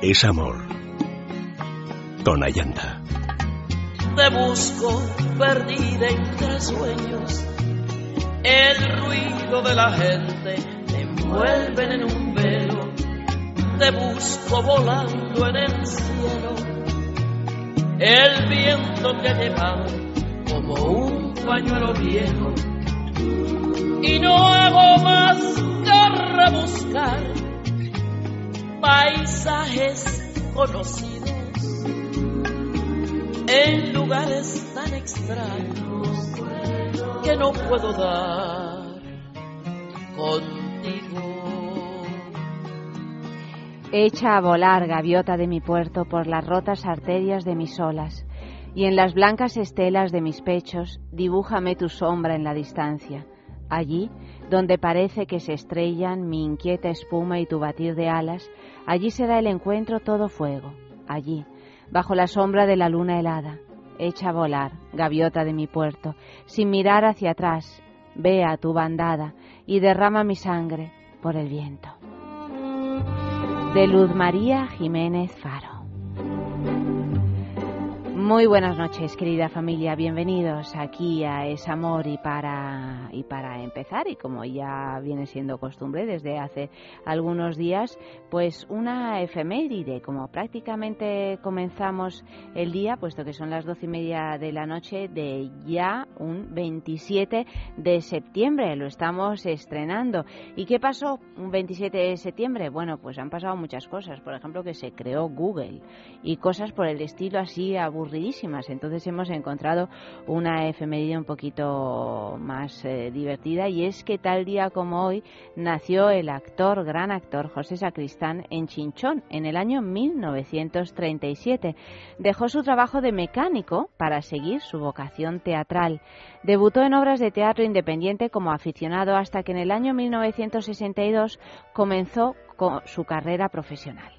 es amor. Con Ayanta. Te busco perdida entre sueños. El ruido de la gente te envuelven en un velo. Te busco volando en el cielo. El viento te lleva como un pañuelo viejo. Y no hago más que rebuscar paisajes conocidos en lugares tan extraños que no puedo dar contigo. Echa a volar, gaviota de mi puerto, por las rotas arterias de mis olas, y en las blancas estelas de mis pechos, dibújame tu sombra en la distancia. Allí, donde parece que se estrellan mi inquieta espuma y tu batir de alas, allí se da el encuentro todo fuego. Allí, bajo la sombra de la luna helada, echa a volar, gaviota de mi puerto, sin mirar hacia atrás, ve a tu bandada y derrama mi sangre por el viento. De Luz María Jiménez Faro. Muy buenas noches, querida familia. Bienvenidos aquí a Es Amor y para y para empezar y como ya viene siendo costumbre desde hace algunos días, pues una efeméride. Como prácticamente comenzamos el día, puesto que son las doce y media de la noche de ya un 27 de septiembre. Lo estamos estrenando. ¿Y qué pasó un 27 de septiembre? Bueno, pues han pasado muchas cosas. Por ejemplo, que se creó Google y cosas por el estilo así aburridas entonces hemos encontrado una efeméride un poquito más eh, divertida y es que tal día como hoy nació el actor, gran actor José Sacristán en Chinchón en el año 1937. Dejó su trabajo de mecánico para seguir su vocación teatral. Debutó en obras de teatro independiente como aficionado hasta que en el año 1962 comenzó con su carrera profesional.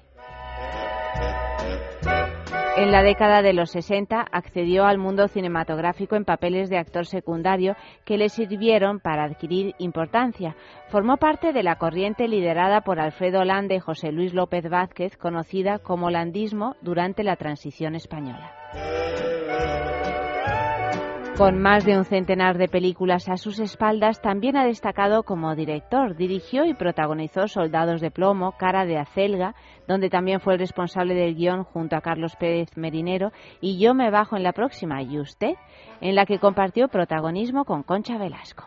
En la década de los 60 accedió al mundo cinematográfico en papeles de actor secundario que le sirvieron para adquirir importancia. Formó parte de la corriente liderada por Alfredo Lande y José Luis López Vázquez, conocida como landismo durante la transición española. Con más de un centenar de películas a sus espaldas, también ha destacado como director. Dirigió y protagonizó Soldados de Plomo, Cara de Acelga, donde también fue el responsable del guion junto a Carlos Pérez Merinero, y Yo me bajo en la próxima, y usted, en la que compartió protagonismo con Concha Velasco.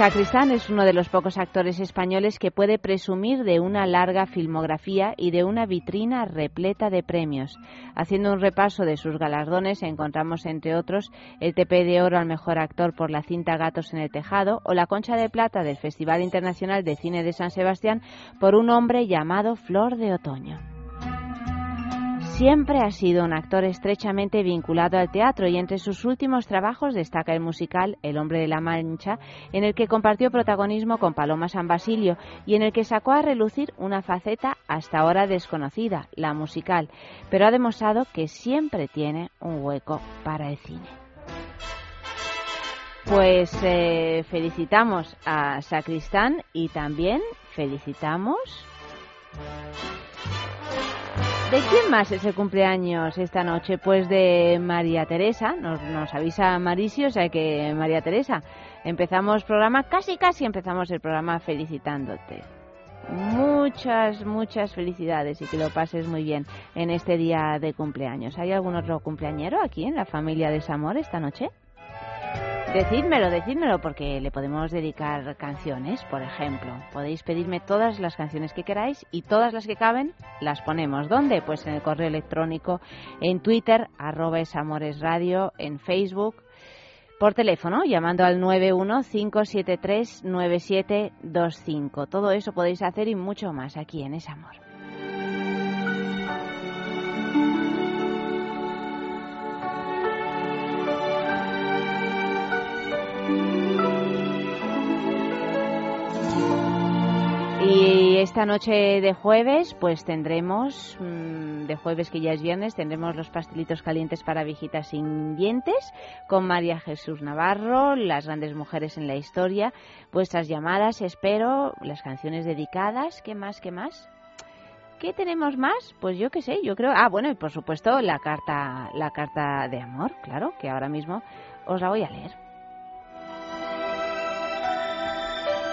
Sacristán es uno de los pocos actores españoles que puede presumir de una larga filmografía y de una vitrina repleta de premios. Haciendo un repaso de sus galardones encontramos entre otros el TP de Oro al Mejor Actor por la cinta Gatos en el Tejado o la Concha de Plata del Festival Internacional de Cine de San Sebastián por un hombre llamado Flor de Otoño. Siempre ha sido un actor estrechamente vinculado al teatro y entre sus últimos trabajos destaca el musical El hombre de la Mancha, en el que compartió protagonismo con Paloma San Basilio y en el que sacó a relucir una faceta hasta ahora desconocida, la musical, pero ha demostrado que siempre tiene un hueco para el cine. Pues eh, felicitamos a Sacristán y también felicitamos ¿De quién más es el cumpleaños esta noche? Pues de María Teresa, nos, nos avisa Mauricio, o sea que María Teresa, empezamos programa, casi casi empezamos el programa felicitándote. Muchas, muchas felicidades y que lo pases muy bien en este día de cumpleaños. ¿Hay algún otro cumpleañero aquí en la familia de Samor esta noche? Decídmelo, decídmelo, porque le podemos dedicar canciones, por ejemplo. Podéis pedirme todas las canciones que queráis y todas las que caben las ponemos. ¿Dónde? Pues en el correo electrónico, en Twitter, arroba esamoresradio, en Facebook, por teléfono, llamando al 915739725. Todo eso podéis hacer y mucho más aquí en Es Amor. Esta noche de jueves, pues tendremos, mm, de jueves que ya es viernes, tendremos los pastelitos calientes para viejitas sin dientes con María Jesús Navarro, las grandes mujeres en la historia, vuestras llamadas, espero, las canciones dedicadas, ¿qué más, qué más? ¿qué tenemos más? Pues yo qué sé, yo creo, ah, bueno, y por supuesto la carta la carta de amor, claro, que ahora mismo os la voy a leer.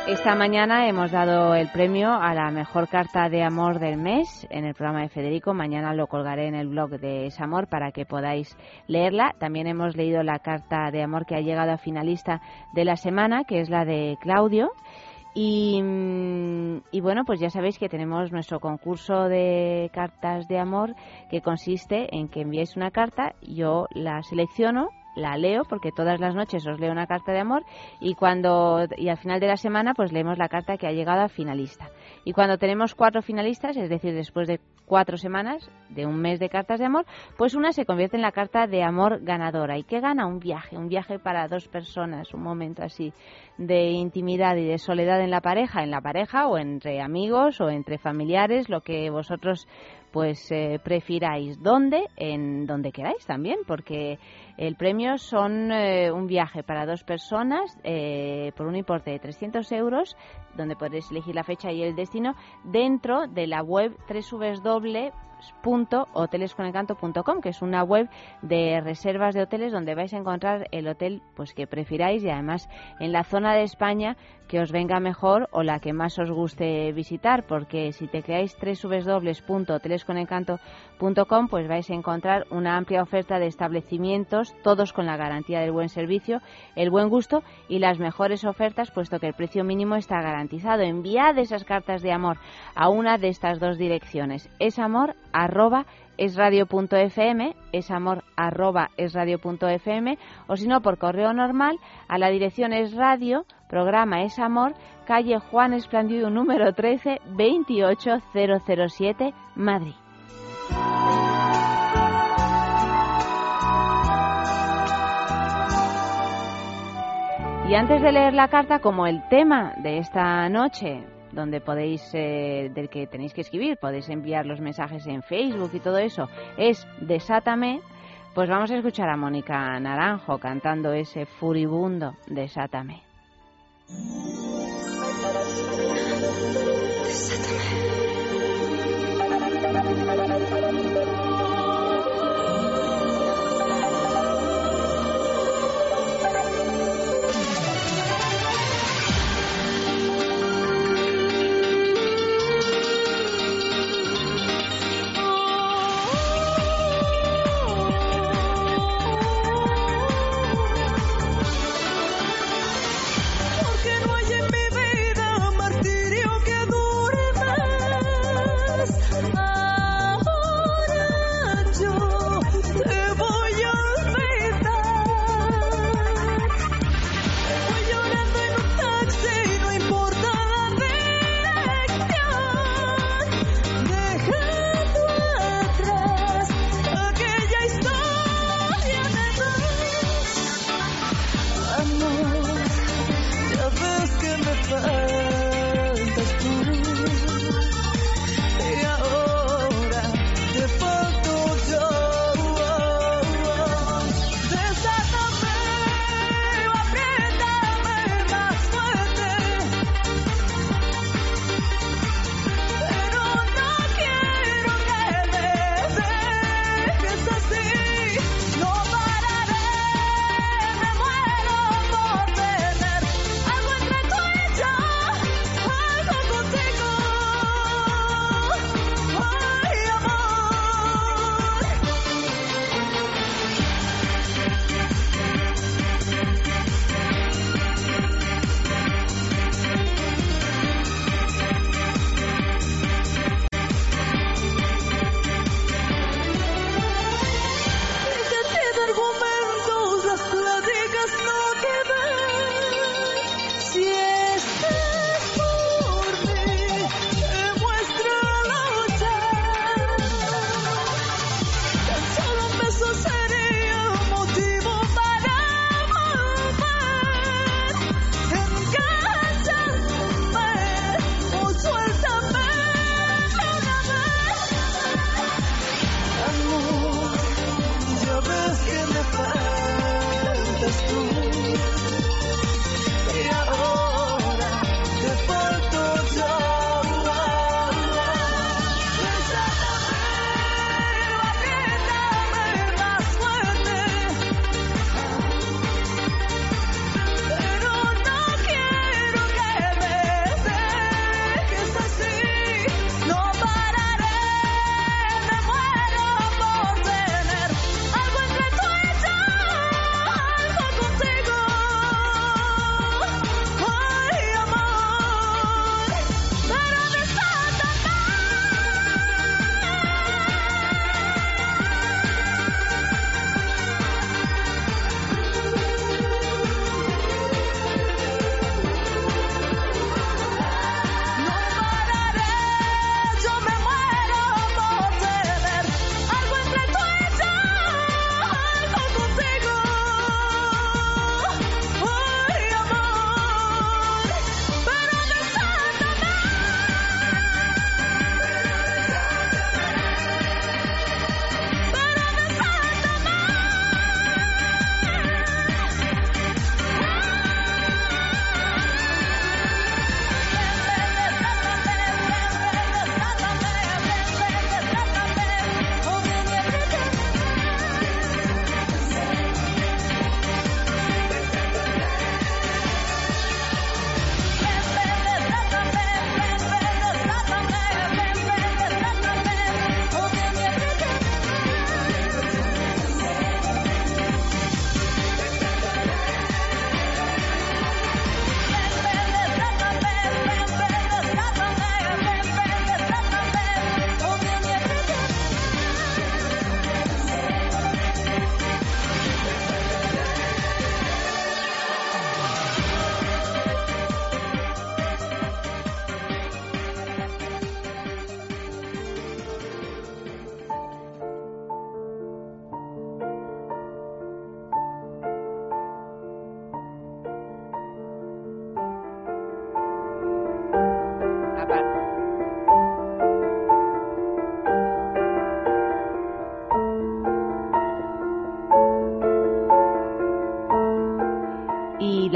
Esta mañana hemos dado el premio a la mejor carta de amor del mes en el programa de Federico. Mañana lo colgaré en el blog de Amor para que podáis leerla. También hemos leído la carta de amor que ha llegado a finalista de la semana, que es la de Claudio. Y, mm, bueno, pues ya sabéis que tenemos nuestro concurso de cartas de amor que consiste en que enviáis una carta, yo la selecciono la leo porque todas las noches os leo una carta de amor y cuando y al final de la semana pues leemos la carta que ha llegado a finalista. Y cuando tenemos cuatro finalistas, es decir, después de cuatro semanas de un mes de cartas de amor, pues una se convierte en la carta de amor ganadora. ¿Y qué gana? Un viaje, un viaje para dos personas, un momento así de intimidad y de soledad en la pareja, en la pareja o entre amigos o entre familiares, lo que vosotros pues eh, prefiráis. ¿Dónde? En donde queráis también, porque el premio son eh, un viaje para dos personas eh, por un importe de 300 euros, donde podréis elegir la fecha y el destino dentro de la web www hotelesconencanto.com, que es una web de reservas de hoteles donde vais a encontrar el hotel pues que prefiráis y además en la zona de España que os venga mejor o la que más os guste visitar, porque si te creáis www.hotelesconencanto.com pues vais a encontrar una amplia oferta de establecimientos, todos con la garantía del buen servicio, el buen gusto y las mejores ofertas, puesto que el precio mínimo está garantizado. Enviad esas cartas de amor a una de estas dos direcciones. Es amor arroba esradio.fm, es amor arroba esradio.fm o si no por correo normal a la dirección es radio, programa es amor, calle Juan Esplandido número 13, 28007, Madrid. Y antes de leer la carta, como el tema de esta noche donde podéis, eh, del que tenéis que escribir, podéis enviar los mensajes en Facebook y todo eso, es Desátame, pues vamos a escuchar a Mónica Naranjo cantando ese furibundo Desátame. Desátame.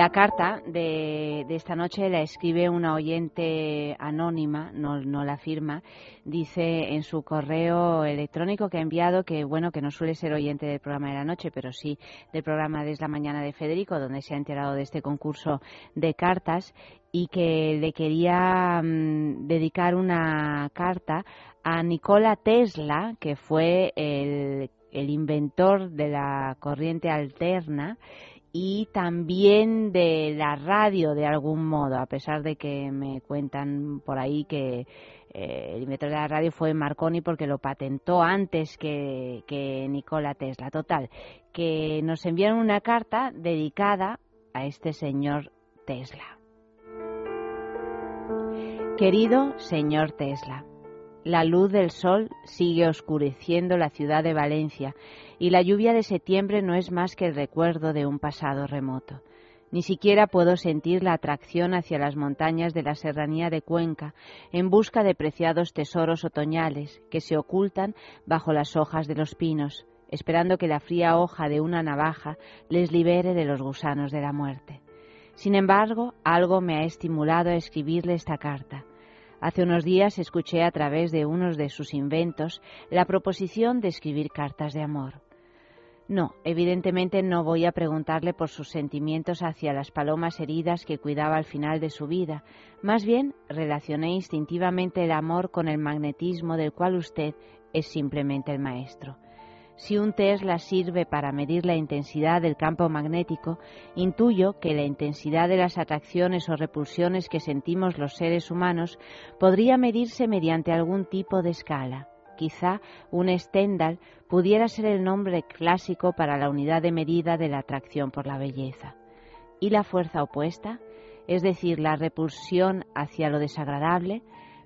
La carta de, esta noche la escribe una oyente anónima, no, la firma. Dice en su correo electrónico que ha enviado que, bueno, que no suele ser oyente del programa de la noche, pero sí del programa de la mañana de Federico, donde se ha enterado de este concurso de cartas y que le quería mm, dedicar una carta a Nikola Tesla, que fue el inventor de la corriente alterna y también de la radio de algún modo, a pesar de que me cuentan por ahí que eh, el inventor de la radio fue Marconi porque lo patentó antes que, que Nikola Tesla. Total, que nos enviaron una carta dedicada a este señor Tesla. Querido señor Tesla, la luz del sol sigue oscureciendo la ciudad de Valencia y la lluvia de septiembre no es más que el recuerdo de un pasado remoto. Ni siquiera puedo sentir la atracción hacia las montañas de la serranía de Cuenca en busca de preciados tesoros otoñales que se ocultan bajo las hojas de los pinos, esperando que la fría hoja de una navaja les libere de los gusanos de la muerte. Sin embargo, algo me ha estimulado a escribirle esta carta. Hace unos días escuché a través de unos de sus inventos la proposición de escribir cartas de amor. No, evidentemente no voy a preguntarle por sus sentimientos hacia las palomas heridas que cuidaba al final de su vida. Más bien relacioné instintivamente el amor con el magnetismo del cual usted es simplemente el maestro. Si un Tesla sirve para medir la intensidad del campo magnético, intuyo que la intensidad de las atracciones o repulsiones que sentimos los seres humanos podría medirse mediante algún tipo de escala. Quizá un Stendhal pudiera ser el nombre clásico para la unidad de medida de la atracción por la belleza. ¿Y la fuerza opuesta? Es decir, la repulsión hacia lo desagradable,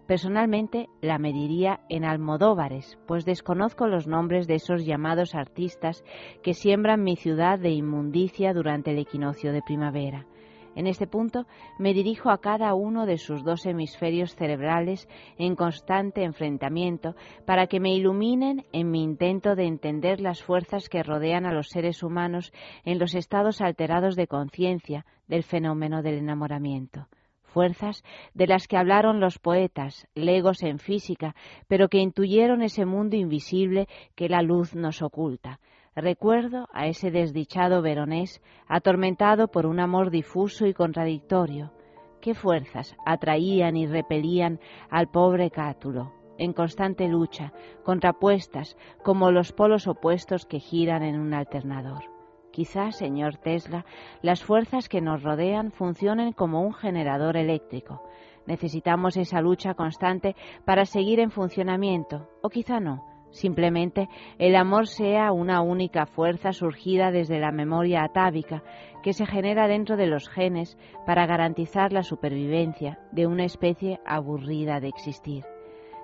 Personalmente la mediría en almodóvares, pues desconozco los nombres de esos llamados artistas que siembran mi ciudad de inmundicia durante el equinoccio de primavera. En este punto me dirijo a cada uno de sus dos hemisferios cerebrales en constante enfrentamiento para que me iluminen en mi intento de entender las fuerzas que rodean a los seres humanos en los estados alterados de conciencia del fenómeno del enamoramiento fuerzas de las que hablaron los poetas, legos en física, pero que intuyeron ese mundo invisible que la luz nos oculta, Recuerdo a ese desdichado veronés atormentado por un amor difuso y contradictorio. ¿Qué fuerzas atraían y repelían al pobre Cátulo, en constante lucha, contrapuestas como los polos opuestos que giran en un alternador? Quizás, señor Tesla, las fuerzas que nos rodean funcionen como un generador eléctrico. Necesitamos esa lucha constante para seguir en funcionamiento, o quizá no Simplemente el amor sea una única fuerza surgida desde la memoria atávica que se genera dentro de los genes para garantizar la supervivencia de una especie aburrida de existir.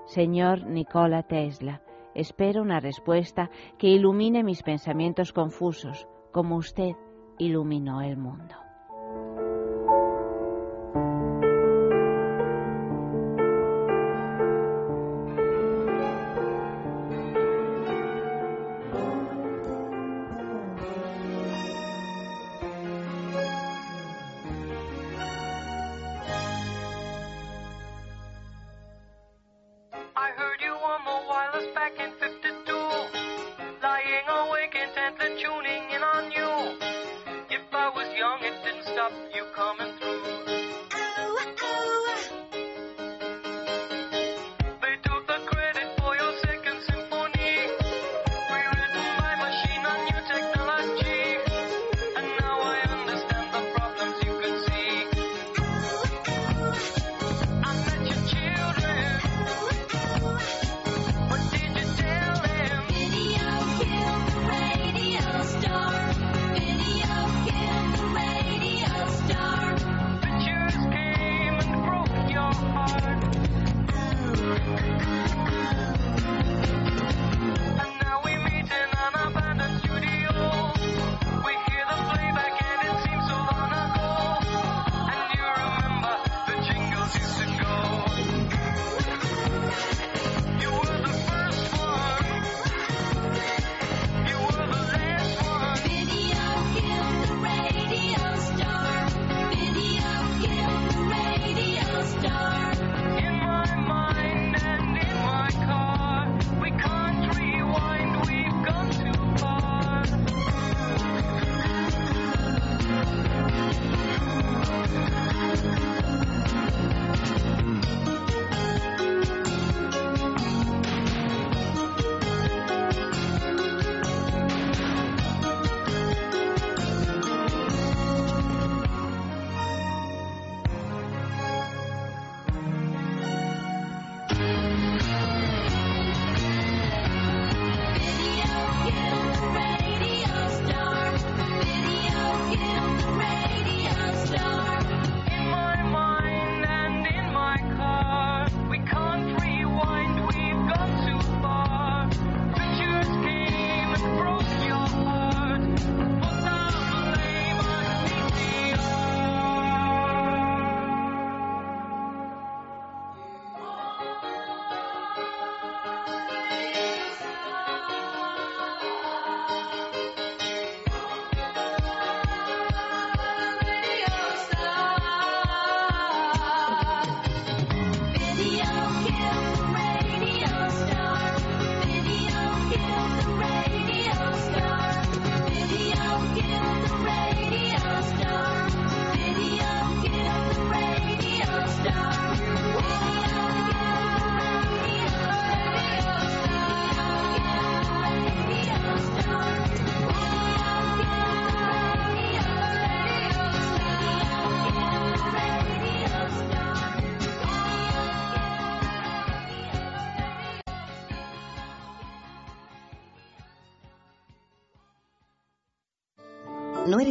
Señor Nikola Tesla, espero una respuesta que ilumine mis pensamientos confusos, como usted iluminó el mundo.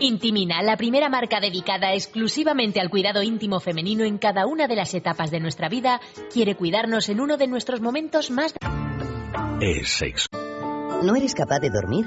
Intimina, la primera marca dedicada exclusivamente al cuidado íntimo femenino en cada una de las etapas de nuestra vida, quiere cuidarnos en uno de nuestros momentos más... Es sexo. ¿No eres capaz de dormir?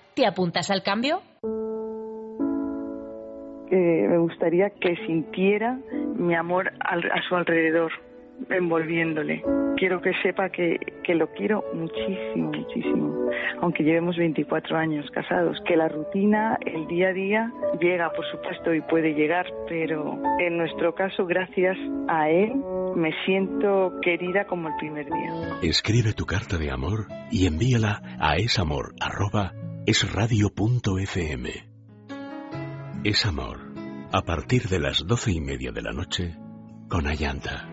¿Te apuntas al cambio? Eh, me gustaría que sintiera mi amor a su alrededor, envolviéndole. Quiero que sepa que, que lo quiero muchísimo, muchísimo, aunque llevemos 24 años casados, que la rutina, el día a día, llega, por supuesto, y puede llegar, pero en nuestro caso, gracias a él, me siento querida como el primer día. Escribe tu carta de amor y envíala a esamor es radio.fm. Es amor. A partir de las doce y media de la noche, con Ayanta.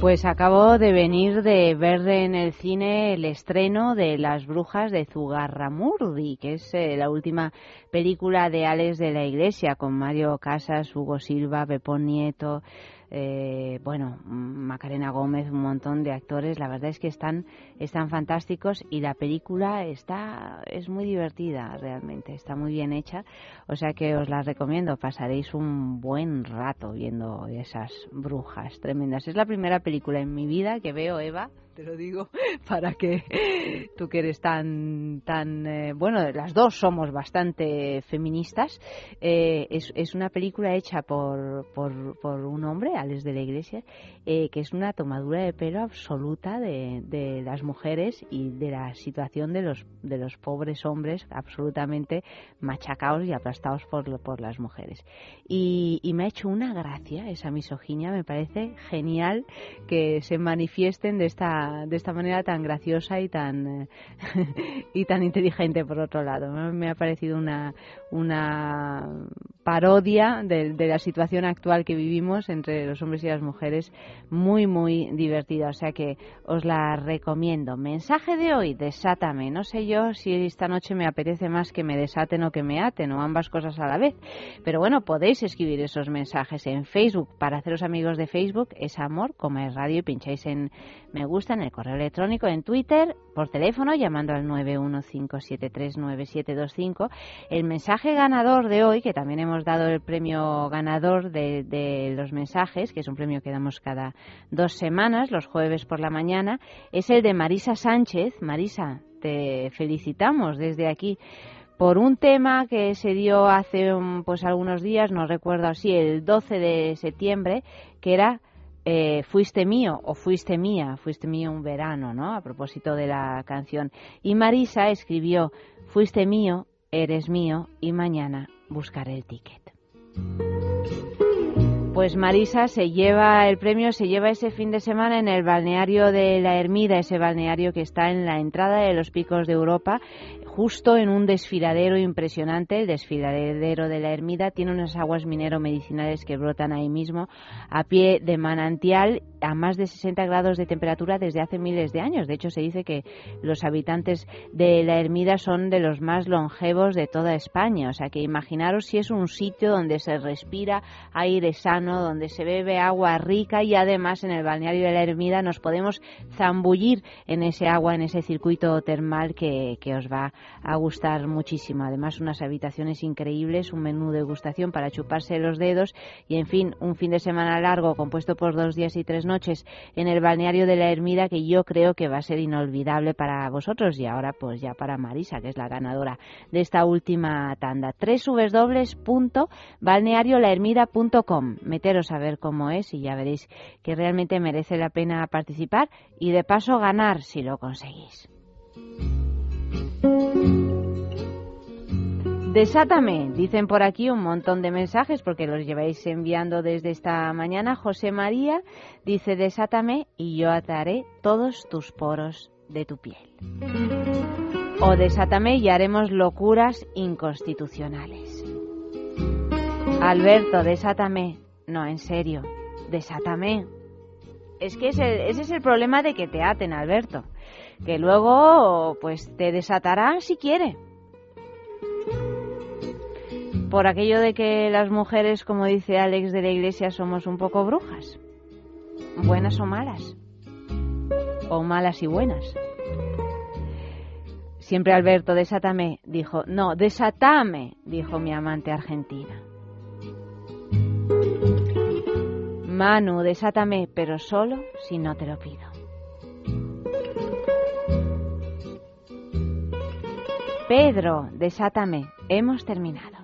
Pues acabo de venir de ver en el cine el estreno de Las Brujas de Zugarramurdi, que es eh, la última película de Alex de la Iglesia, con Mario Casas, Hugo Silva, Pepón Nieto, eh, bueno, Macarena Gómez, un montón de actores, la verdad es que están, están fantásticos y la película está, es muy divertida realmente, está muy bien hecha, o sea que os la recomiendo, pasaréis un buen rato viendo esas brujas tremendas. Es la primera película en mi vida que veo, Eva, te lo digo para que tú que eres tan tan eh, bueno las dos somos bastante feministas eh, es, es, una película hecha por, por, por, un hombre Alex de la Iglesia eh, que es una tomadura de pelo absoluta de, de, las mujeres y de la situación de los de los pobres hombres absolutamente machacados y aplastados por, por las mujeres y, y me ha hecho una gracia esa misoginia me parece genial que se manifiesten de esta de esta manera tan graciosa y tan y tan inteligente por otro lado. Me ha parecido una una parodia de, la situación actual que vivimos entre los hombres y las mujeres muy muy divertida. O sea que os la recomiendo. Mensaje de hoy, desátame. No sé yo si esta noche me apetece más que me desaten o que me aten o ambas cosas a la vez. Pero bueno, podéis escribir esos mensajes en Facebook. Para haceros amigos de Facebook es amor como es radio y pincháis en me gusta en el correo electrónico, en Twitter, por teléfono, llamando al 915739725. El mensaje ganador de hoy, que también hemos dado el premio ganador de, de los mensajes, que es un premio que damos cada dos semanas, los jueves por la mañana, es el de Marisa Sánchez. Marisa, te felicitamos desde aquí por un tema que se dio hace pues algunos días, no recuerdo así, el 12 de septiembre, que era eh, fuiste mío o fuiste mía, fuiste mío un verano, ¿no? A propósito de la canción. Y Marisa escribió, fuiste mío, eres mío y mañana buscaré el ticket. Pues Marisa se lleva el premio, se lleva ese fin de semana en el balneario de la Ermida, ese balneario que está en la entrada de los picos de Europa, justo en un desfiladero impresionante. El desfiladero de la Ermida tiene unas aguas minero medicinales que brotan ahí mismo, a pie de manantial, a más de 60 grados de temperatura desde hace miles de años. De hecho, se dice que los habitantes de la Ermida son de los más longevos de toda España. O sea que imaginaros si es un sitio donde se respira aire sano donde se bebe agua rica y además en el balneario de la Ermida nos podemos zambullir en ese agua, en ese circuito termal que, que os va a gustar muchísimo. Además, unas habitaciones increíbles, un menú de gustación para chuparse los dedos y, en fin, un fin de semana largo compuesto por dos días y tres noches en el balneario de la Ermida que yo creo que va a ser inolvidable para vosotros y ahora pues ya para Marisa, que es la ganadora de esta última tanda. www.balneariolahermida.com. Meteros a ver cómo es y ya veréis que realmente merece la pena participar y de paso ganar si lo conseguís. Desátame, dicen por aquí un montón de mensajes porque los lleváis enviando desde esta mañana. José María dice, desátame y yo ataré todos tus poros de tu piel. O desátame y haremos locuras inconstitucionales. Alberto, desátame. No, en serio, desátame. Es que ese, ese es el problema de que te aten, Alberto. Que luego, pues, te desatarán si quiere por aquello de que las mujeres, como dice Alex de la Iglesia, somos un poco brujas. Buenas o malas. O malas y buenas. Siempre Alberto, desátame, dijo. No, desatame, dijo mi amante argentina. Manu, desátame, pero solo si no te lo pido. Pedro, desátame, hemos terminado.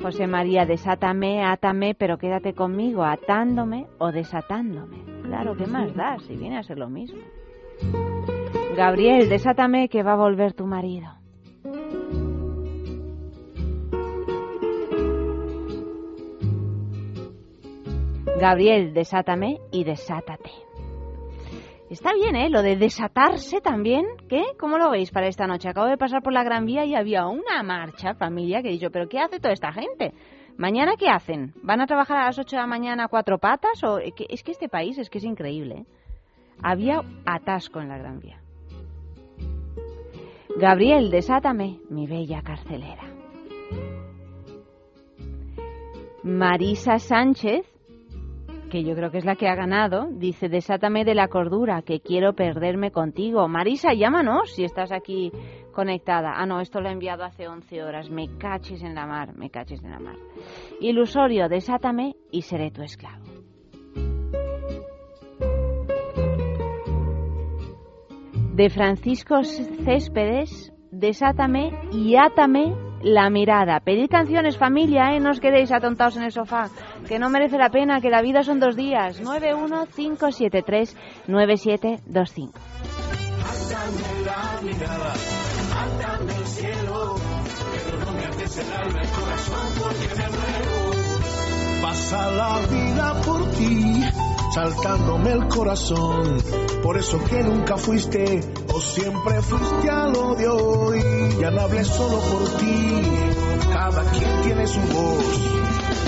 José María, desátame, átame, pero quédate conmigo, atándome o desatándome. Claro, ¿qué más da si viene a ser lo mismo? Gabriel, desátame que va a volver tu marido. Gabriel, desátame y desátate. Está bien, ¿eh? Lo de desatarse también. ¿Qué? ¿Cómo lo veis para esta noche? Acabo de pasar por la Gran Vía y había una marcha, familia, que he dicho, ¿pero qué hace toda esta gente? ¿Mañana qué hacen? ¿Van a trabajar a las 8 de la mañana a cuatro patas? O... Es que este país es que es increíble. ¿eh? Había atasco en la Gran Vía. Gabriel, desátame, mi bella carcelera. Marisa Sánchez que yo creo que es la que ha ganado, dice, desátame de la cordura, que quiero perderme contigo. Marisa, llámanos si estás aquí conectada. Ah, no, esto lo he enviado hace 11 horas. Me caches en la mar, me caches en la mar. Ilusorio, desátame y seré tu esclavo. De Francisco Céspedes, desátame y átame la mirada. Pedid canciones, familia, ¿eh? No os quedéis atontados en el sofá, que no merece la pena, que la vida son dos días. 915739725. Átame la saltándome el corazón. Por eso que nunca fuiste o siempre fuiste a lo de hoy. Ya no hablé solo por ti, cada quien tiene su voz.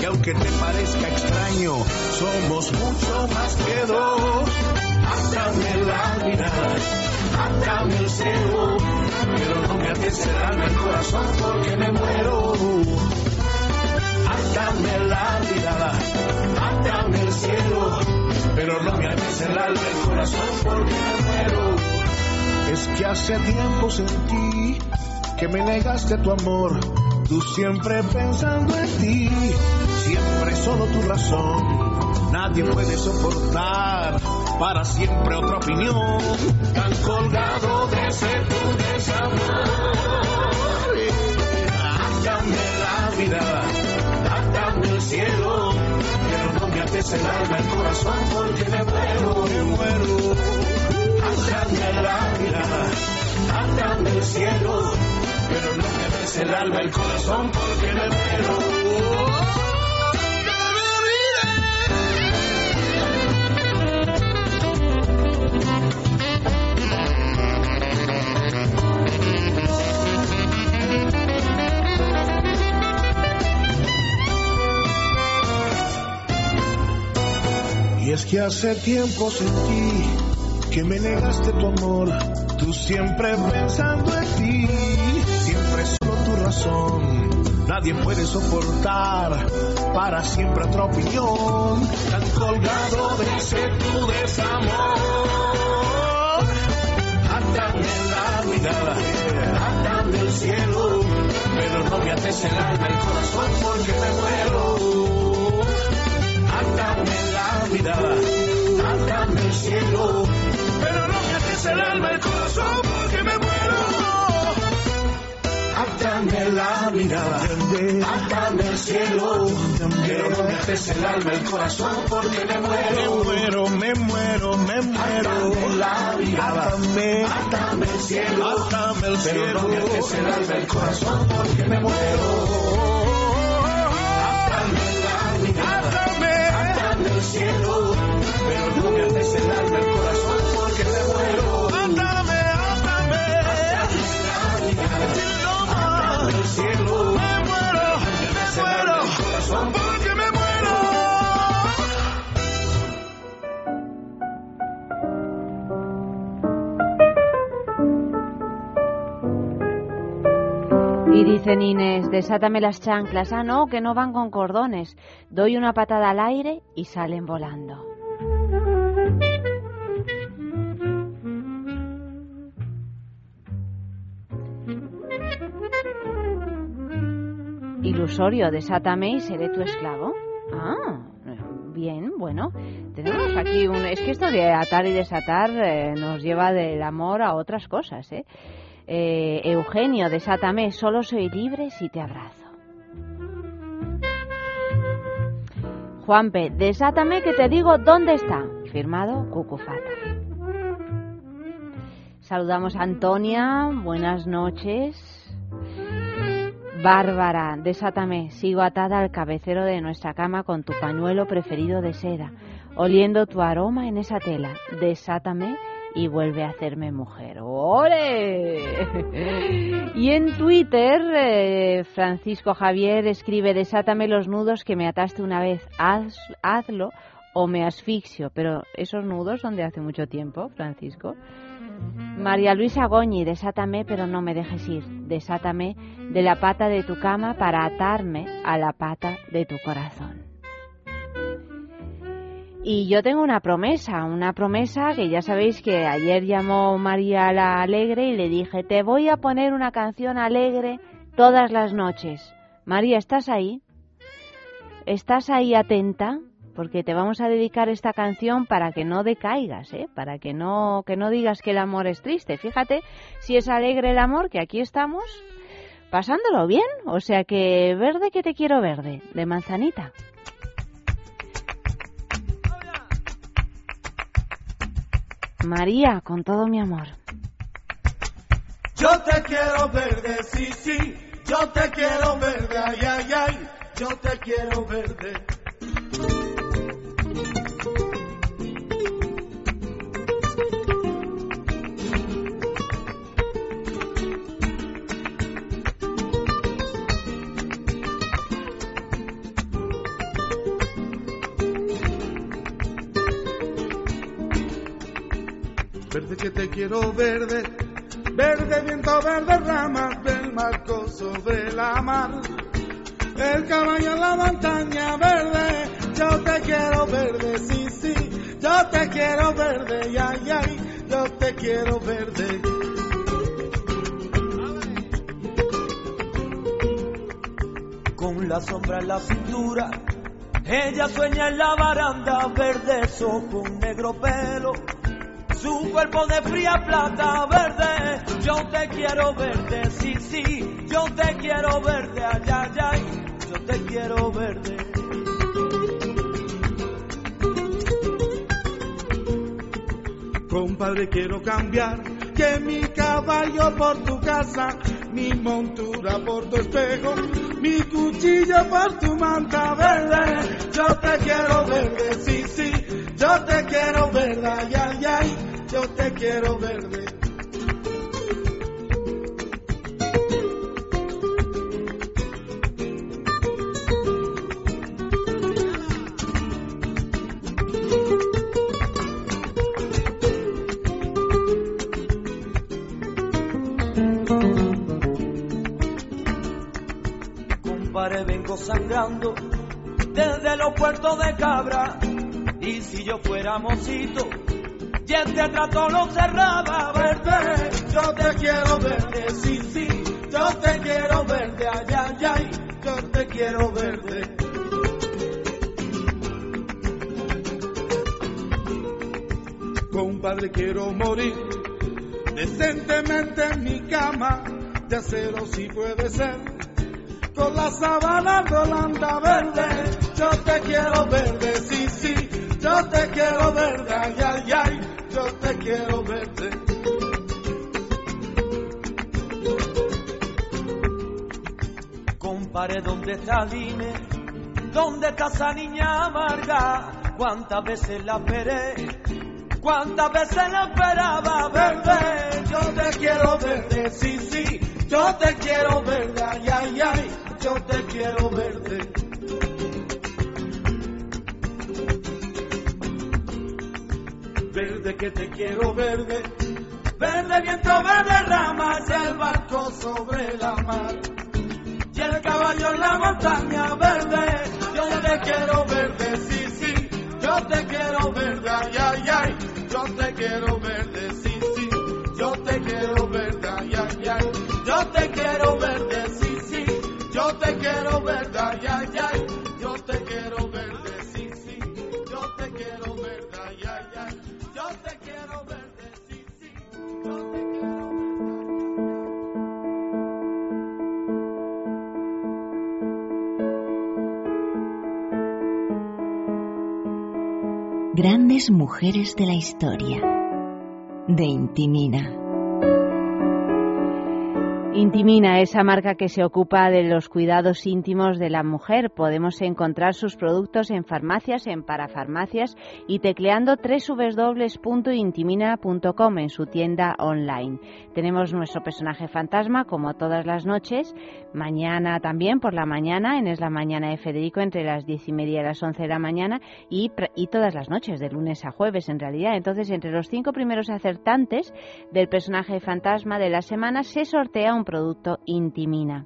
Y aunque te parezca extraño, somos mucho más que dos. Átame la mirada, átame el cielo, pero no me alma, el corazón porque me muero. Átame la mirada, átame el cielo pero no me haces el alma, el corazón porque me muero. Es que hace tiempo sentí que me negaste tu amor, tú siempre pensando en ti, siempre solo tu razón. Nadie puede soportar para siempre otra opinión, tan colgado de ser tu desamor. Dame la vida, dame el cielo es el alma, el corazón, porque me muero, me muero. Átame la mirada, átame el cielo, pero no me des el alma, el corazón, porque me muero. Es que hace tiempo sentí que me negaste tu amor, tú siempre pensando en ti, siempre solo tu razón. Nadie puede soportar para siempre otra opinión. Tan colgado de ese tu desamor. La el cielo. Pero no me ates el alma, el corazón porque me muero. Mirada, atame el cielo. Pero no me ates el alma, el corazón porque me muero. Atame la mirada, atame el cielo, pero no me haces el alma, el corazón, porque me muero. Me muero, me muero, me muero. Atame la mirada, atame, atame el cielo, el cielo, pero no me haces el alma, el corazón, porque me muero. Cielo, pero no me el alma, el corazón, porque me muero. Inés, desátame las chanclas. Ah, no, que no van con cordones. Doy una patada al aire y salen volando. Ilusorio, desátame y seré tu esclavo. Ah, bien, bueno. Tenemos aquí un... Es que esto de atar y desatar eh, nos lleva del amor a otras cosas, ¿eh? Eh, Eugenio, desátame, solo soy libre si te abrazo. Juanpe, desátame que te digo dónde está. Firmado Cucufata. Saludamos a Antonia, buenas noches. Bárbara, desátame, sigo atada al cabecero de nuestra cama con tu pañuelo preferido de seda, oliendo tu aroma en esa tela. Desátame y vuelve a hacerme mujer. ¡Ole! Y en Twitter, eh, Francisco Javier escribe, desátame los nudos que me ataste una vez, Haz, hazlo o me asfixio. Pero esos nudos son de hace mucho tiempo, Francisco. María Luisa Goñi, desátame pero no me dejes ir. Desátame de la pata de tu cama para atarme a la pata de tu corazón. Y yo tengo una promesa, una promesa que ya sabéis que ayer llamó María la Alegre y le dije, te voy a poner una canción alegre todas las noches. María, ¿estás ahí? ¿Estás ahí atenta? Porque te vamos a dedicar esta canción para que no decaigas, ¿eh? Para que no, que no digas que el amor es triste. Fíjate si es alegre el amor, que aquí estamos pasándolo bien. O sea que verde que te quiero verde, de manzanita. María, con todo mi amor. Yo te quiero verde, sí, sí. Yo te quiero verde, ay, ay, ay. Yo te quiero verde. Verde que te quiero verde, verde viento, verde ramas del marco sobre la mar. El caballo en la montaña verde, yo te quiero verde, sí, sí, yo te quiero verde, ay, ay, yo te quiero verde. con la sombra en la cintura. Ella sueña en la baranda, verde ojo, negro pelo. Su cuerpo de fría plata verde, yo te quiero verde, sí, sí, yo te quiero verde, ay, ay, ay, yo te quiero verde. Compadre, quiero cambiar que mi caballo por tu casa, mi montura por tu espejo, mi cuchillo por tu manta verde. Yo te quiero verde, sí, sí, yo te quiero verde, ay, ay, ay, yo te quiero verde. me vengo sangrando desde los puertos de Cabra. Y si yo fuera mocito, y este trato lo cerraba, verde. Yo te quiero verde, sí, sí. Yo te quiero verde, ay, ay, ay. Yo te quiero verde. Compadre, quiero morir decentemente en mi cama de acero si puede ser con la sabana rolanda verde yo te quiero verde sí sí yo te quiero verde ay ay ay yo te quiero verde compare dónde está dime dónde está esa niña amarga. Cuántas veces la esperé cuántas veces la esperaba verde yo te quiero verde sí sí yo te quiero verde, ay, ay, ay, yo te quiero verde. Verde que te quiero verde, verde viento, verde ramas el barco sobre la mar. Y el caballo en la montaña verde, yo te quiero verde, sí, sí, yo te quiero verde, ay, ay, ay, yo te quiero verde, sí, sí, yo te quiero verde, ay, ay, ay. Yo te quiero verde, sí, sí. Yo te quiero verde, Grandes mujeres de la historia. De Intimina. Intimina, esa marca que se ocupa de los cuidados íntimos de la mujer. Podemos encontrar sus productos en farmacias, en parafarmacias y tecleando www.intimina.com en su tienda online. Tenemos nuestro personaje fantasma como todas las noches, mañana también por la mañana, en Es la Mañana de Federico entre las diez y media y las once de la mañana y, y todas las noches, de lunes a jueves en realidad. Entonces, entre los cinco primeros acertantes del personaje fantasma de la semana se sortea un producto Intimina.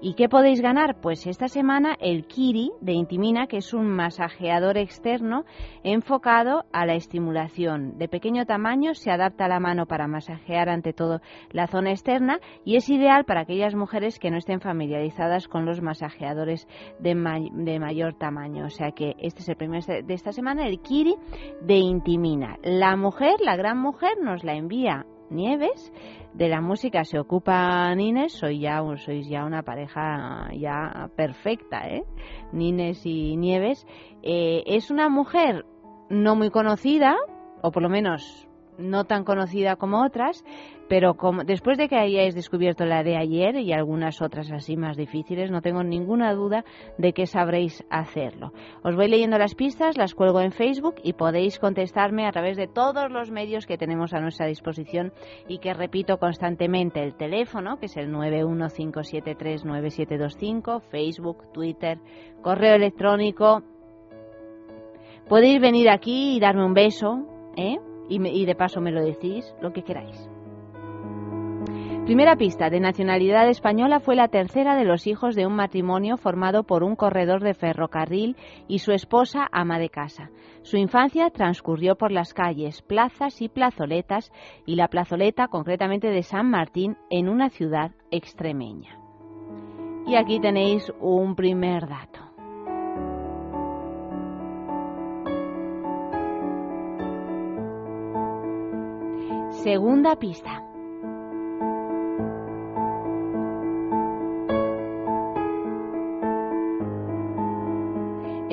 ¿Y qué podéis ganar? Pues esta semana el Kiri de Intimina, que es un masajeador externo enfocado a la estimulación. De pequeño tamaño, se adapta a la mano para masajear ante todo la zona externa y es ideal para aquellas mujeres que no estén familiarizadas con los masajeadores de, de mayor tamaño. O sea que este es el primer de esta semana, el Kiri de Intimina. La mujer, la gran mujer, nos la envía Nieves de la música se ocupa Nines, soy ya, sois ya una pareja ya perfecta, ¿eh? Nines y Nieves. Eh, es una mujer no muy conocida, o por lo menos no tan conocida como otras, pero como, después de que hayáis descubierto la de ayer y algunas otras así más difíciles, no tengo ninguna duda de que sabréis hacerlo. Os voy leyendo las pistas, las cuelgo en Facebook y podéis contestarme a través de todos los medios que tenemos a nuestra disposición y que repito constantemente el teléfono, que es el 915739725, Facebook, Twitter, correo electrónico. Podéis venir aquí y darme un beso, ¿eh? y, me, y de paso me lo decís, lo que queráis. Primera pista, de nacionalidad española, fue la tercera de los hijos de un matrimonio formado por un corredor de ferrocarril y su esposa ama de casa. Su infancia transcurrió por las calles, plazas y plazoletas y la plazoleta concretamente de San Martín en una ciudad extremeña. Y aquí tenéis un primer dato. Segunda pista.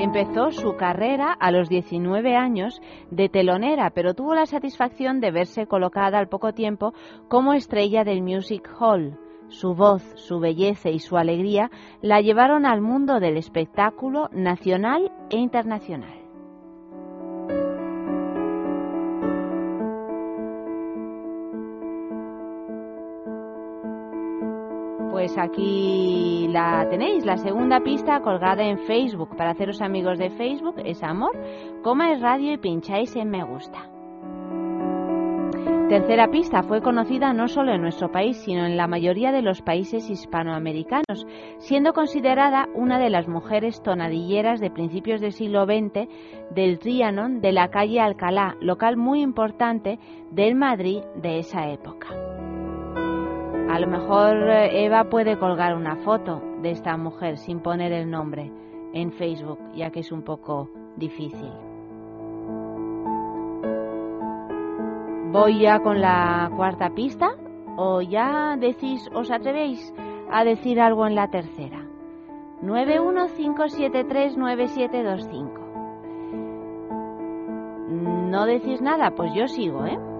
Empezó su carrera a los 19 años de telonera, pero tuvo la satisfacción de verse colocada al poco tiempo como estrella del Music Hall. Su voz, su belleza y su alegría la llevaron al mundo del espectáculo nacional e internacional. Pues aquí la tenéis, la segunda pista colgada en Facebook. Para haceros amigos de Facebook es amor, coma es radio y pincháis en me gusta. Tercera pista, fue conocida no solo en nuestro país, sino en la mayoría de los países hispanoamericanos, siendo considerada una de las mujeres tonadilleras de principios del siglo XX del Trianon de la calle Alcalá, local muy importante del Madrid de esa época. A lo mejor eh, Eva puede colgar una foto de esta mujer sin poner el nombre en Facebook, ya que es un poco difícil. ¿Voy ya con la cuarta pista? ¿O ya decís, os atrevéis a decir algo en la tercera? 915739725. ¿No decís nada? Pues yo sigo, ¿eh?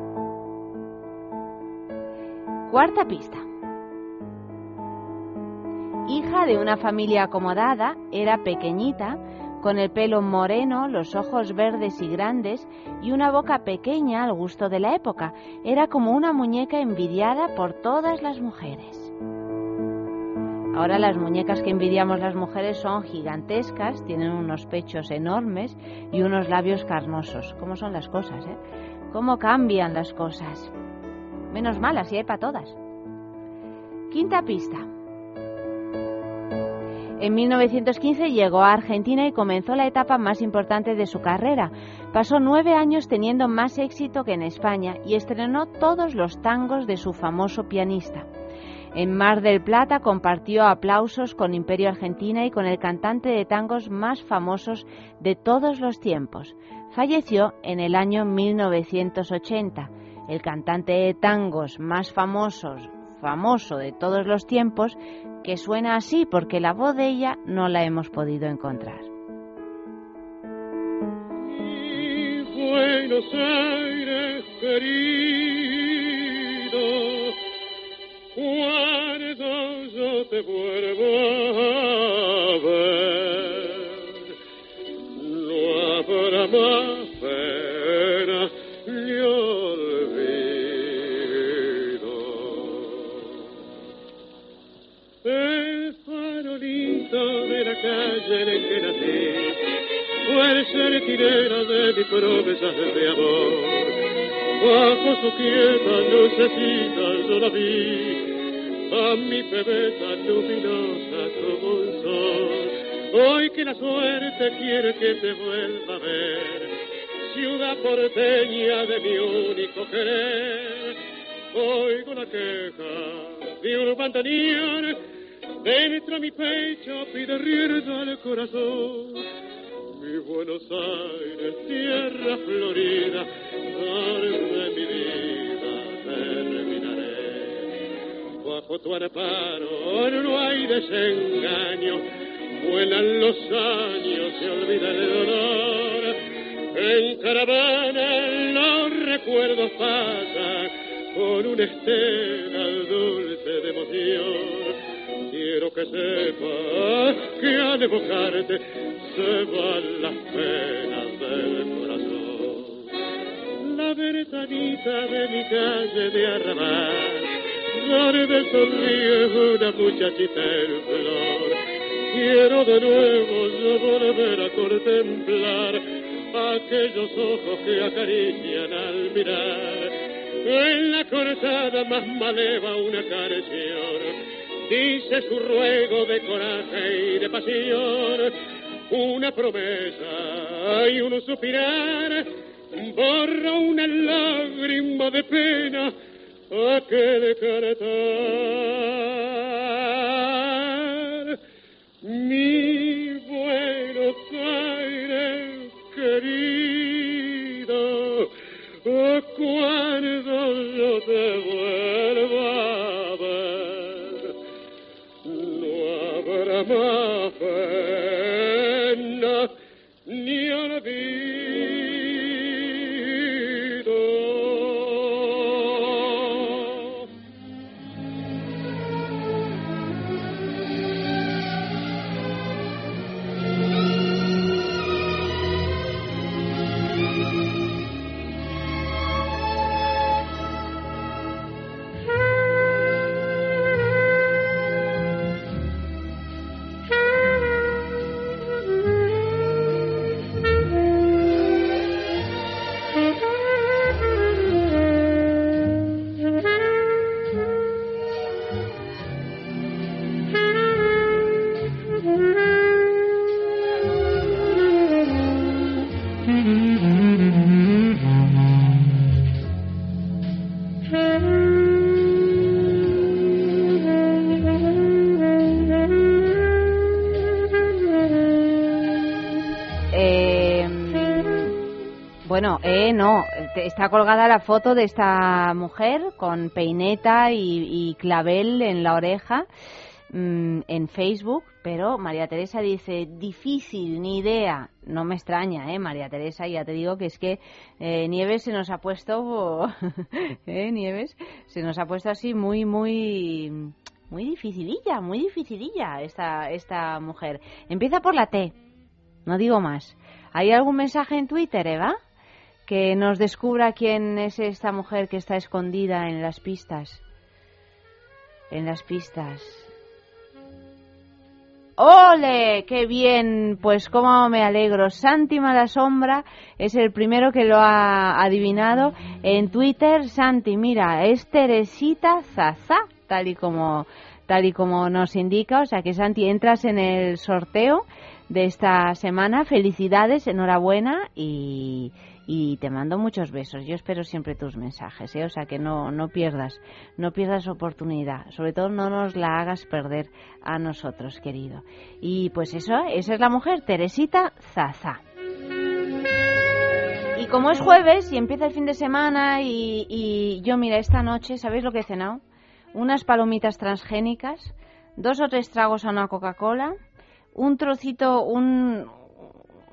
Cuarta pista. Hija de una familia acomodada, era pequeñita, con el pelo moreno, los ojos verdes y grandes y una boca pequeña al gusto de la época. Era como una muñeca envidiada por todas las mujeres. Ahora las muñecas que envidiamos las mujeres son gigantescas, tienen unos pechos enormes y unos labios carnosos. ¿Cómo son las cosas, eh? ¿Cómo cambian las cosas? Menos mal, así hay para todas. Quinta pista. En 1915 llegó a Argentina y comenzó la etapa más importante de su carrera. Pasó nueve años teniendo más éxito que en España y estrenó todos los tangos de su famoso pianista. En Mar del Plata compartió aplausos con Imperio Argentina y con el cantante de tangos más famosos de todos los tiempos. Falleció en el año 1980. El cantante de tangos más famosos, famoso de todos los tiempos, que suena así porque la voz de ella no la hemos podido encontrar. Habrá más de la calle en el que nací fue cerquinera de mis promesas de amor. Bajo su quieta lucecita yo la vi, a mi bebé luminosa como un sol. Hoy que la suerte quiere que te vuelva a ver, ciudad porteña de mi único querer, oigo la queja de un bandoneón, dentro de mi pecho pide rienda al corazón mi Buenos Aires, tierra florida, donde mi vida terminaré. Bajo tu amparo no hay desengaño, vuelan los años, se olvida el dolor. En caravana los recuerdos pasan con una estela dulce de emoción. Quiero que sepas que al evocarte se van las penas del corazón. La ventanita de mi calle de arrabal, donde sonríe una muchachita en flor. Quiero de nuevo yo volver a contemplar aquellos ojos que acarician al mirar. En la cortada más maleva una canción dice su ruego de coraje y de pasión, una promesa y un suspirar, borra una lágrima de pena a que decretar. Mi Buenos Aires querido, cuando yo te amor. Bueno, eh, no, está colgada la foto de esta mujer con peineta y, clavel en la oreja mm, en Facebook, pero María Teresa dice, difícil, ni idea. No me extraña, ¿eh? María Teresa, ya te digo que es que eh, Nieves se nos ha puesto, ¿eh, Nieves? Se nos ha puesto así muy, muy, muy dificililla, muy dificililla esta, esta mujer. Empieza por la T, no digo más. ¿Hay algún mensaje en Twitter, Eva? Que nos descubra quién es esta mujer que está escondida en las pistas. En las pistas. ¡Ole! ¡Qué bien! Pues cómo me alegro. Santi Malasombra es el primero que lo ha adivinado. En Twitter, Santi, mira, es Teresita Zaza, tal y como, tal y como nos indica. O sea que Santi, entras en el sorteo de esta semana. Felicidades, enhorabuena y y te mando muchos besos. Yo espero siempre tus mensajes, ¿eh? o sea que no, no pierdas, no pierdas oportunidad. Sobre todo no nos la hagas perder a nosotros, querido. Y pues eso, esa es la mujer, Teresita Zaza. Y como es jueves y empieza el fin de semana y, y yo, mira, esta noche, ¿sabéis lo que he cenado? Unas palomitas transgénicas, dos o tres tragos a una Coca-Cola, un trocito, un,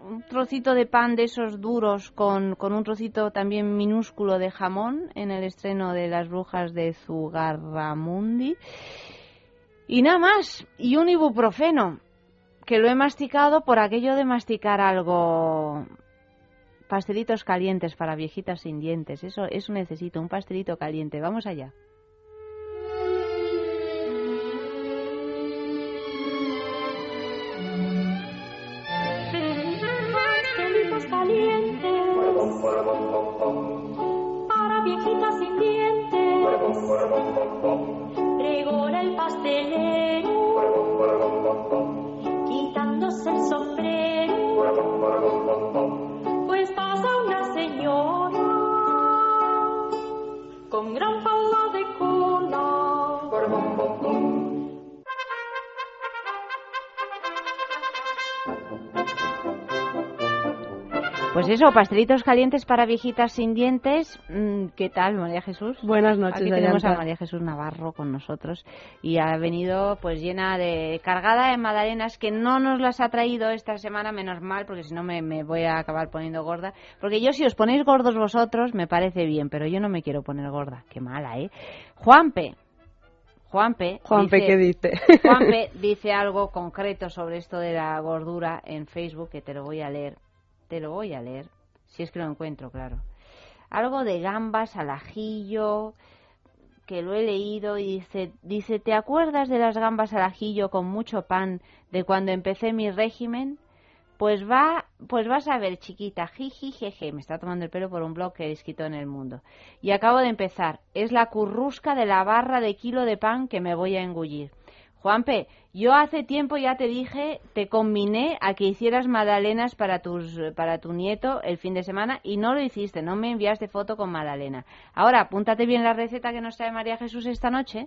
un trocito de pan de esos duros con, con, un trocito también minúsculo de jamón en el estreno de Las Brujas de Zugarramundi. Y nada más, y un ibuprofeno, que lo he masticado por aquello de masticar algo pastelitos calientes para viejitas sin dientes. Eso, eso necesito, un pastelito caliente. Vamos allá. Pregona el pastelero, quitándose el sombrero, pues pasa una señora con gran Pues eso, pastelitos calientes para viejitas sin dientes. Mm, ¿Qué tal, María Jesús? Buenas noches. Aquí tenemos a María Jesús Navarro con nosotros y ha venido pues llena de cargada de magdalenas que no nos las ha traído esta semana, menos mal, porque si no me, me, voy a acabar poniendo gorda. Porque yo si os ponéis gordos vosotros me parece bien, pero yo no me quiero poner gorda. Qué mala, ¿eh? Juanpe, Juanpe, Juanpe dice, ¿qué dice? Juanpe dice algo concreto sobre esto de la gordura en Facebook que te lo voy a leer te lo voy a leer, si es que lo encuentro, claro. Algo de gambas al ajillo, que lo he leído y dice, dice, ¿te acuerdas de las gambas al ajillo con mucho pan de cuando empecé mi régimen? Pues va, pues vas a ver, chiquita, jiji, jeje, me está tomando el pelo por un blog que he escrito en el mundo. Y acabo de empezar, es la currusca de la barra de kilo de pan que me voy a engullir. Juanpe, yo hace tiempo ya te dije, te combiné a que hicieras magdalenas para, tus, para tu nieto el fin de semana y no lo hiciste, no me enviaste foto con magdalena. Ahora, apúntate bien la receta que nos trae María Jesús esta noche,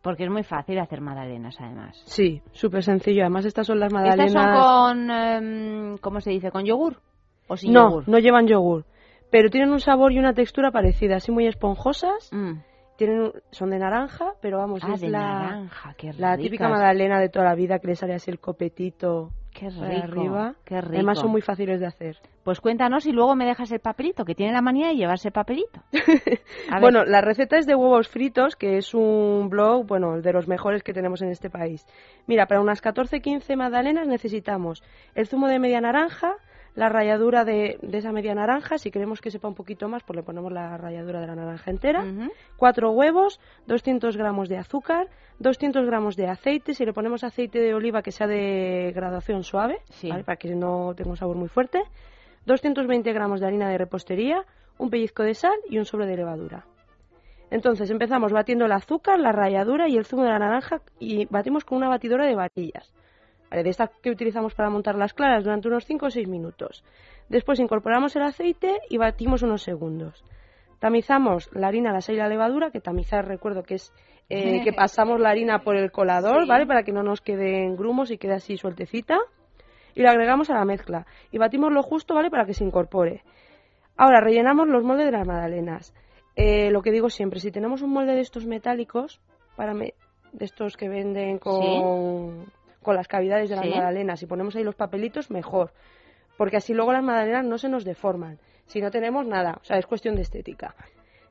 porque es muy fácil hacer magdalenas además. Sí, súper sencillo. Además, estas son las magdalenas... ¿Estas son con, em, ¿cómo se dice, con yogur? ¿O sin no, yogur? no llevan yogur, pero tienen un sabor y una textura parecida, así muy esponjosas. Mm. Tienen, son de naranja, pero vamos, Ah, es de la, naranja, qué la típica magdalena de toda la vida que le sale así el copetito Qué para rico, arriba. qué rico. Además son muy fáciles de hacer. Pues cuéntanos y luego me dejas el papelito, que tiene la manía de llevarse el papelito. Bueno, la receta es de huevos fritos, que es un blog, bueno, de los mejores que tenemos en este país. Mira, para unas 14-15 magdalenas necesitamos el zumo de media naranja, la ralladura de, de esa media naranja, si queremos que sepa un poquito más, pues le ponemos la ralladura de la naranja entera, cuatro huevos, 200 gramos de azúcar, 200 gramos de aceite, si le ponemos aceite de oliva que sea de graduación suave, Sí. ¿vale? para que no tenga un sabor muy fuerte, 220 gramos de harina de repostería, un pellizco de sal y un sobre de levadura. Entonces empezamos batiendo el azúcar, la ralladura y el zumo de la naranja y batimos con una batidora de varillas. ¿Vale? De estas que utilizamos para montar las claras durante unos 5 o 6 minutos. Después incorporamos el aceite y batimos unos segundos. Tamizamos la harina, la sal y la levadura, que tamizar recuerdo que es eh, que pasamos la harina por el colador, Sí. ¿vale? Para que no nos queden grumos y quede así sueltecita. Y la agregamos a la mezcla. Y batimos lo justo, ¿vale? Para que se incorpore. Ahora, rellenamos los moldes de las magdalenas. Eh, lo que digo siempre, si tenemos un molde de estos metálicos, para me- de estos que venden con, con las cavidades de las Sí. magdalenas, y ponemos ahí los papelitos, mejor. Porque así luego las magdalenas no se nos deforman. Si no tenemos nada, o sea, es cuestión de estética.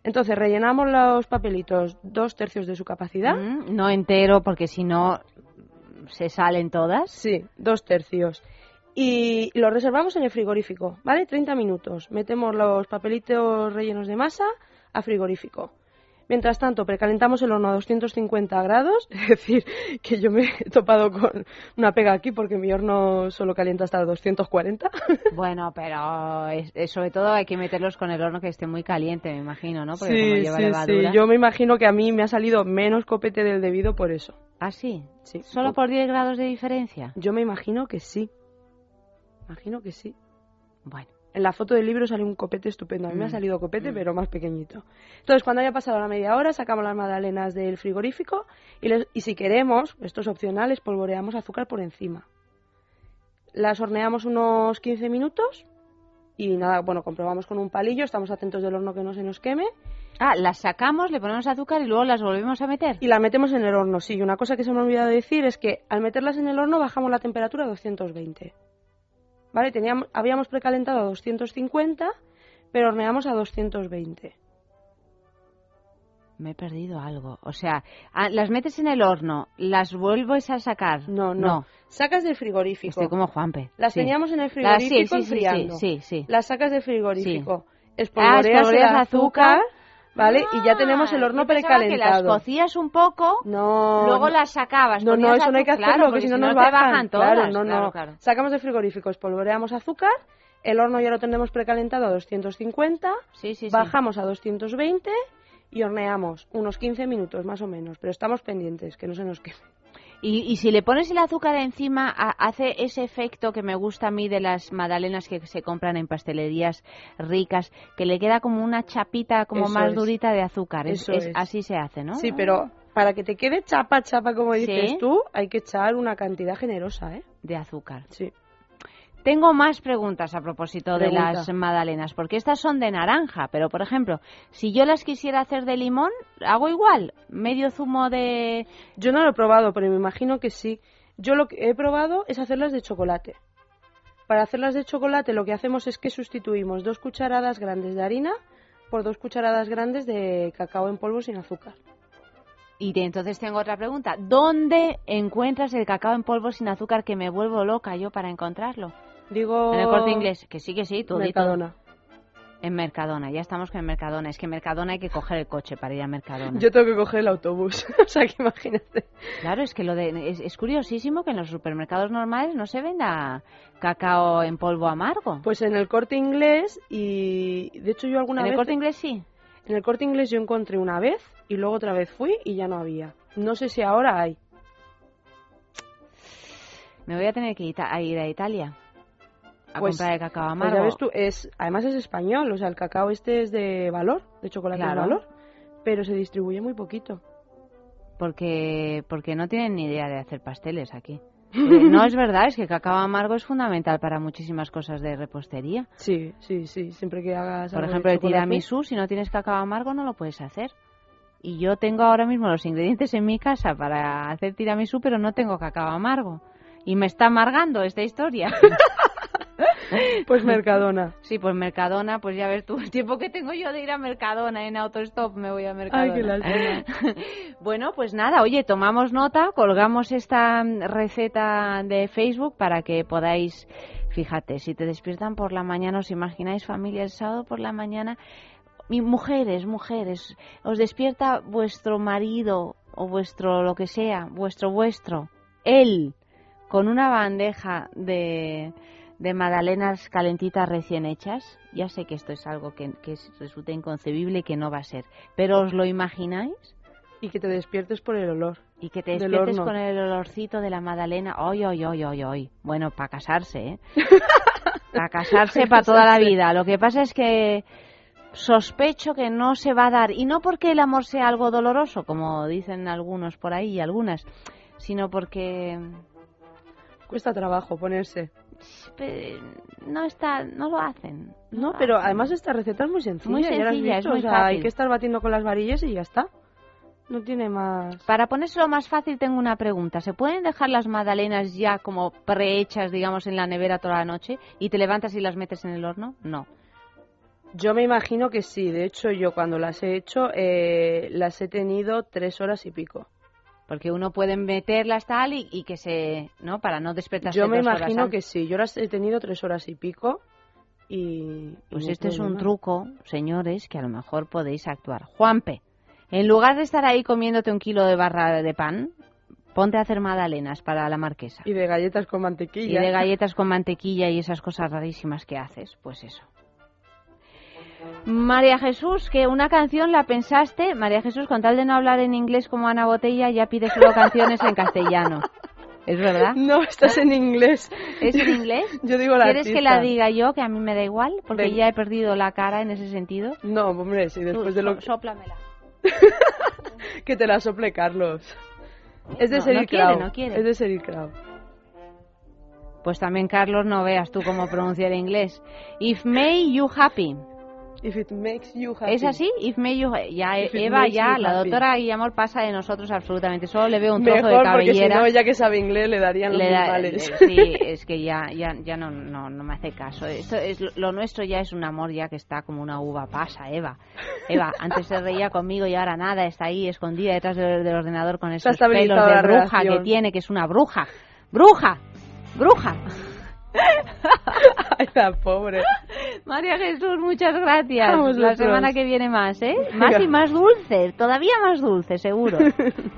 Entonces, rellenamos los papelitos dos tercios de su capacidad. Mm, No entero, porque si no se salen todas. Sí, dos tercios. Y lo reservamos en el frigorífico, ¿vale? 30 minutos. Metemos los papelitos rellenos de masa a frigorífico. Mientras tanto, precalentamos el horno a 250 grados, es decir, que yo me he topado con una pega aquí porque mi horno solo calienta hasta 240. Bueno, pero es- es- sobre todo hay que meterlos con el horno que esté muy caliente, me imagino, ¿no? Porque como Sí, lleva sí, levadura. sí. Yo me imagino que a mí me ha salido menos copete del debido por eso. ¿Ah, sí? Sí. ¿Solo por 10 grados de diferencia? Yo me imagino que sí. Imagino que sí. Bueno. En la foto del libro sale un copete estupendo. A mí me ha Mm, salido copete, mm. pero más pequeñito. Entonces, cuando haya pasado la media hora, sacamos las magdalenas del frigorífico y, les- y si queremos, esto es opcional, espolvoreamos azúcar por encima. Las horneamos unos 15 minutos y nada, bueno, comprobamos con un palillo, estamos atentos del horno que no se nos queme Ah, las sacamos, le ponemos azúcar y luego las volvemos a meter. y las metemos en el horno. Sí, y una cosa que se me ha olvidado decir es que al meterlas en el horno bajamos la temperatura a 220. ¿Vale? Teníamos, habíamos precalentado a 250, pero horneamos a 220. Me he perdido algo. O sea, ah, las metes en el horno, las vuelves a sacar. No, no. Sacas del frigorífico. Estoy como Juanpe. Las Sí. teníamos en el Las- sí, frigorífico sí, sí, enfriando. Sí, sí, sí. Las sacas del frigorífico. Ah, Espolvoreas, espolvoreas el azúcar, ¿vale? y ya Ah, tenemos el horno yo pensaba que precalentado. las cocías un poco, No. luego las sacabas. No, no, eso no hay que hacerlo, claro, que si no porque nos bajan. bajan todas. Claro, no, Claro, no. claro. Sacamos del frigorífico, espolvoreamos azúcar, el horno ya lo tenemos precalentado a 250, Sí, sí, sí. bajamos a 220 y horneamos unos 15 minutos más o menos, pero estamos pendientes, que no se nos queme. Y, y si le pones el azúcar encima, ha- hace ese efecto que me gusta a mí de las magdalenas que se compran en pastelerías ricas, que le queda como una chapita como Eso más es. durita de azúcar. Es, Eso es- es. Así se hace, ¿no? Sí, pero para que te quede chapa, chapa, como dices Sí. tú, hay que echar una cantidad generosa, ¿eh? De azúcar. Sí. Tengo más preguntas a propósito de las magdalenas, porque estas son de naranja, pero por ejemplo, si yo las quisiera hacer de limón, hago igual, medio zumo de... Yo no lo he probado, pero me imagino que sí. Yo lo que he probado es hacerlas de chocolate. Para hacerlas de chocolate lo que hacemos es que sustituimos dos cucharadas grandes de harina por dos cucharadas grandes de cacao en polvo sin azúcar. Y de- entonces tengo otra pregunta, ¿dónde encuentras el cacao en polvo sin azúcar que me vuelvo loca yo para encontrarlo? Digo... En el corte inglés, que sí, que sí, tú. Mercadona. En Mercadona, ya estamos con Mercadona. Es que en Mercadona hay que coger el coche para ir a Mercadona. Yo tengo que coger el autobús. o sea, que imagínate. Claro, es que lo de, es, es curiosísimo que en los supermercados normales no se venda cacao en polvo amargo. Pues en el corte inglés y... De hecho yo alguna ¿En vez... el corte inglés sí? En el corte inglés yo encontré una vez y luego otra vez fui y ya no había. No sé si ahora hay. Me voy a tener que ir a Italia a Pues- comprar el cacao Pues amargo. ya ves tú, es, además es español, o sea, el cacao este es de valor, de chocolate Claro. de valor, pero se distribuye muy poquito. Porque, porque no tienen ni idea de hacer pasteles aquí. Eh, no es verdad, es que el cacao amargo es fundamental para muchísimas cosas de repostería. Sí, sí, sí, siempre que hagas Por ejemplo, el tiramisú, si no tienes cacao amargo no lo puedes hacer. Y yo tengo ahora mismo los ingredientes en mi casa para hacer tiramisú, pero no tengo cacao amargo. Y me está amargando esta historia. Pues Mercadona. Sí, pues Mercadona, pues ya ves tú, el tiempo que tengo yo de ir a Mercadona en autostop me voy a Mercadona. Ay, qué lástima. bueno, pues nada, oye, tomamos nota, colgamos esta receta de Facebook para que podáis, fíjate, si te despiertan por la mañana, os imagináis familia el sábado por la mañana, y mujeres, mujeres, os despierta vuestro marido o vuestro lo que sea, vuestro vuestro, él, con una bandeja de, de magdalenas calentitas recién hechas. Ya sé que esto es algo que, que es- resulta inconcebible y que no va a ser, pero ¿os lo imagináis? Y que te despiertes por el olor. Y que te despiertes con el olorcito de la magdalena. ¡Ay, ay, ay, ay, ay! Bueno, para casarse, ¿eh? Para casarse Pa' para toda la vida. Lo que pasa es que sospecho que no se va a dar. Y no porque el amor sea algo doloroso, como dicen algunos por ahí y algunas, sino porque Cuesta trabajo ponerse. No está, no lo hacen. No, lo pero hacen. además esta receta es muy sencilla. Muy ya has sencilla, es visto, muy o sea, hay que estar batiendo con las varillas y ya está. No tiene más. Para ponérselo más fácil tengo una pregunta. ¿Se pueden dejar las magdalenas ya como prehechas, digamos, en la nevera toda la noche y te levantas y las metes en el horno? No. Yo me imagino que sí. De hecho, yo cuando las he hecho, eh, las he tenido tres horas y pico. Porque uno puede meterlas tal y, y que se... ¿no? Para no despertarse Yo me dos imagino que sí. Yo las he tenido tres horas y pico y... y Pues este es un truco, señores, que a lo mejor podéis actuar. Juanpe, en lugar de estar ahí comiéndote un kilo de barra de pan, ponte a hacer magdalenas para la marquesa. Y de galletas con Y mantequilla. de galletas con mantequilla y esas cosas rarísimas que haces, pues eso. María Jesús, que una canción la pensaste, María Jesús, con tal de no hablar en inglés como Ana Botella, ya pide solo canciones en castellano. ¿Es verdad? No, estás en inglés. ¿Es en inglés? Yo digo la ¿Quieres que la diga yo, que a mí me da igual? Porque Ven. ya he perdido la cara en ese sentido. No, hombre, sí, después Tú, de lo sóplamela. que te la sople Carlos. Es de No, Sheryl no quiere, Crow. no quiere. Es de Sheryl Crow. Pues también, Carlos, no veas tú cómo pronunciar inglés. If may you happy. If it makes you happy. ¿Es así? If may you ya If it Eva makes ya you la happy. doctora Guillamor pasa de nosotros absolutamente. Solo le veo un trozo Mejor de porque si cabellera. no, ya que sabe inglés, le darían los le da- animales. le- sí, es que ya ya ya no, no no me hace caso. Esto es lo nuestro ya es un amor ya que está como una uva pasa, Eva. Eva, antes se reía conmigo y ahora nada, está ahí escondida detrás del, del ordenador con esos pelos estabilizado de la bruja que tiene, que es una bruja. Bruja. Bruja. Ay, la pobre. María Jesús, muchas gracias. La semana que viene más, ¿eh? Más y más dulce, todavía más dulce, seguro.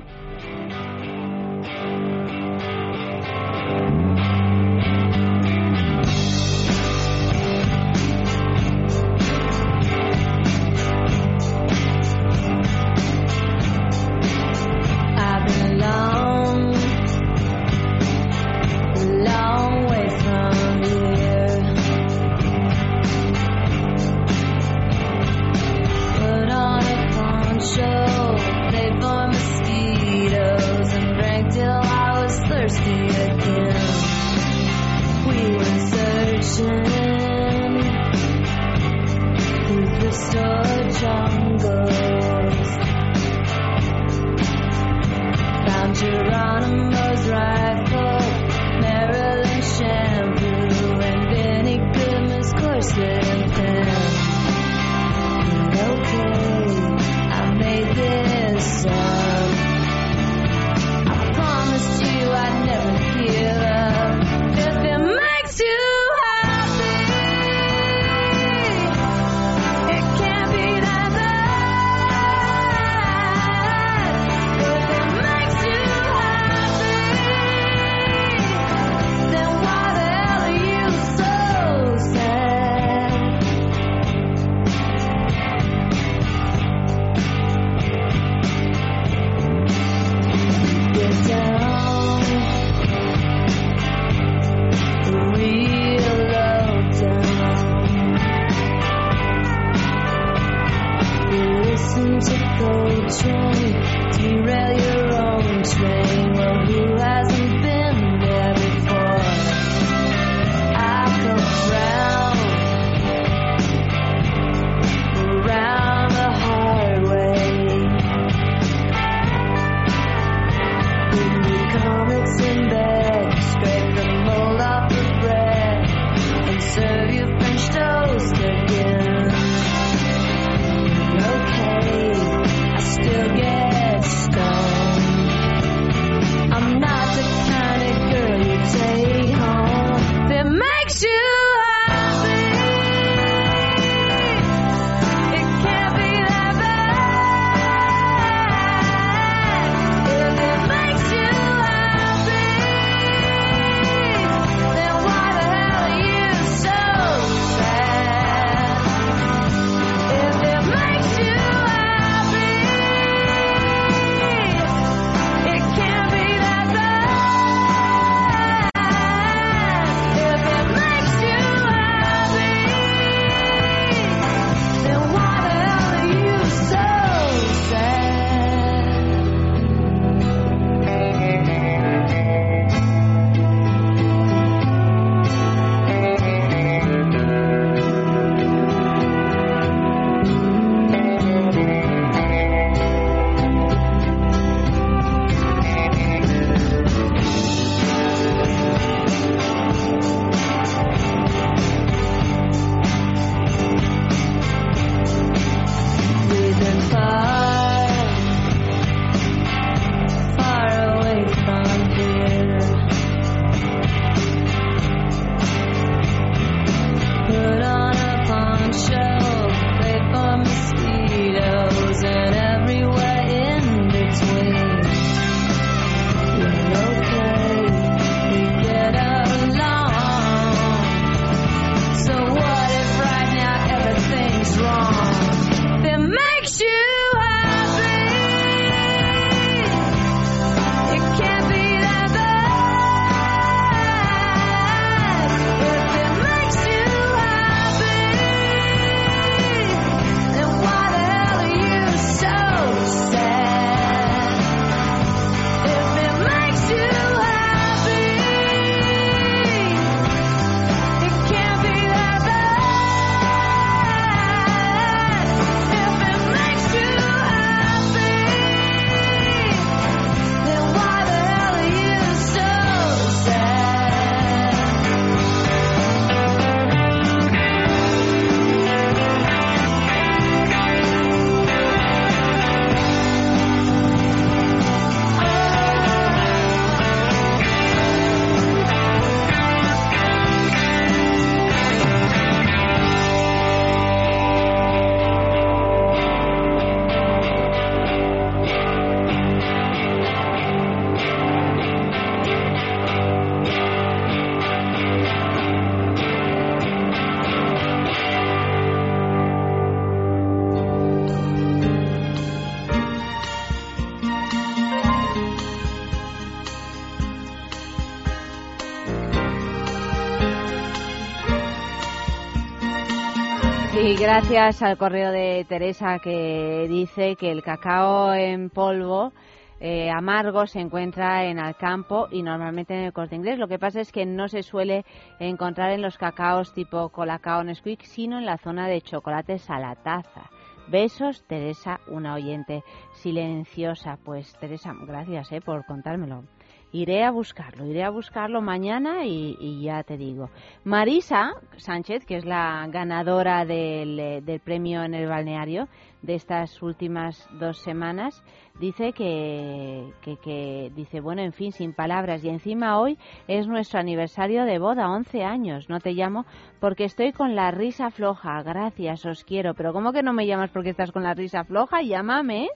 Y gracias al correo de Teresa que dice que el cacao en polvo eh, amargo se encuentra en Alcampo y normalmente en el corte inglés. Lo que pasa es que no se suele encontrar en los cacaos tipo Colacao Nesquik, sino en la zona de chocolates a la taza. Besos, Teresa, una oyente silenciosa. Pues Teresa, gracias eh, por contármelo. Iré a buscarlo, iré a buscarlo mañana y, y ya te digo. Marisa Sánchez, que es la ganadora del, eh, del premio en el balneario de estas últimas dos semanas, dice que, que, que, dice, bueno, en fin, sin palabras. Y encima hoy es nuestro aniversario de boda, 11 años. No te llamo porque estoy con la risa floja. Gracias, os quiero. Pero ¿cómo que no me llamas porque estás con la risa floja? Llámame, ¿eh?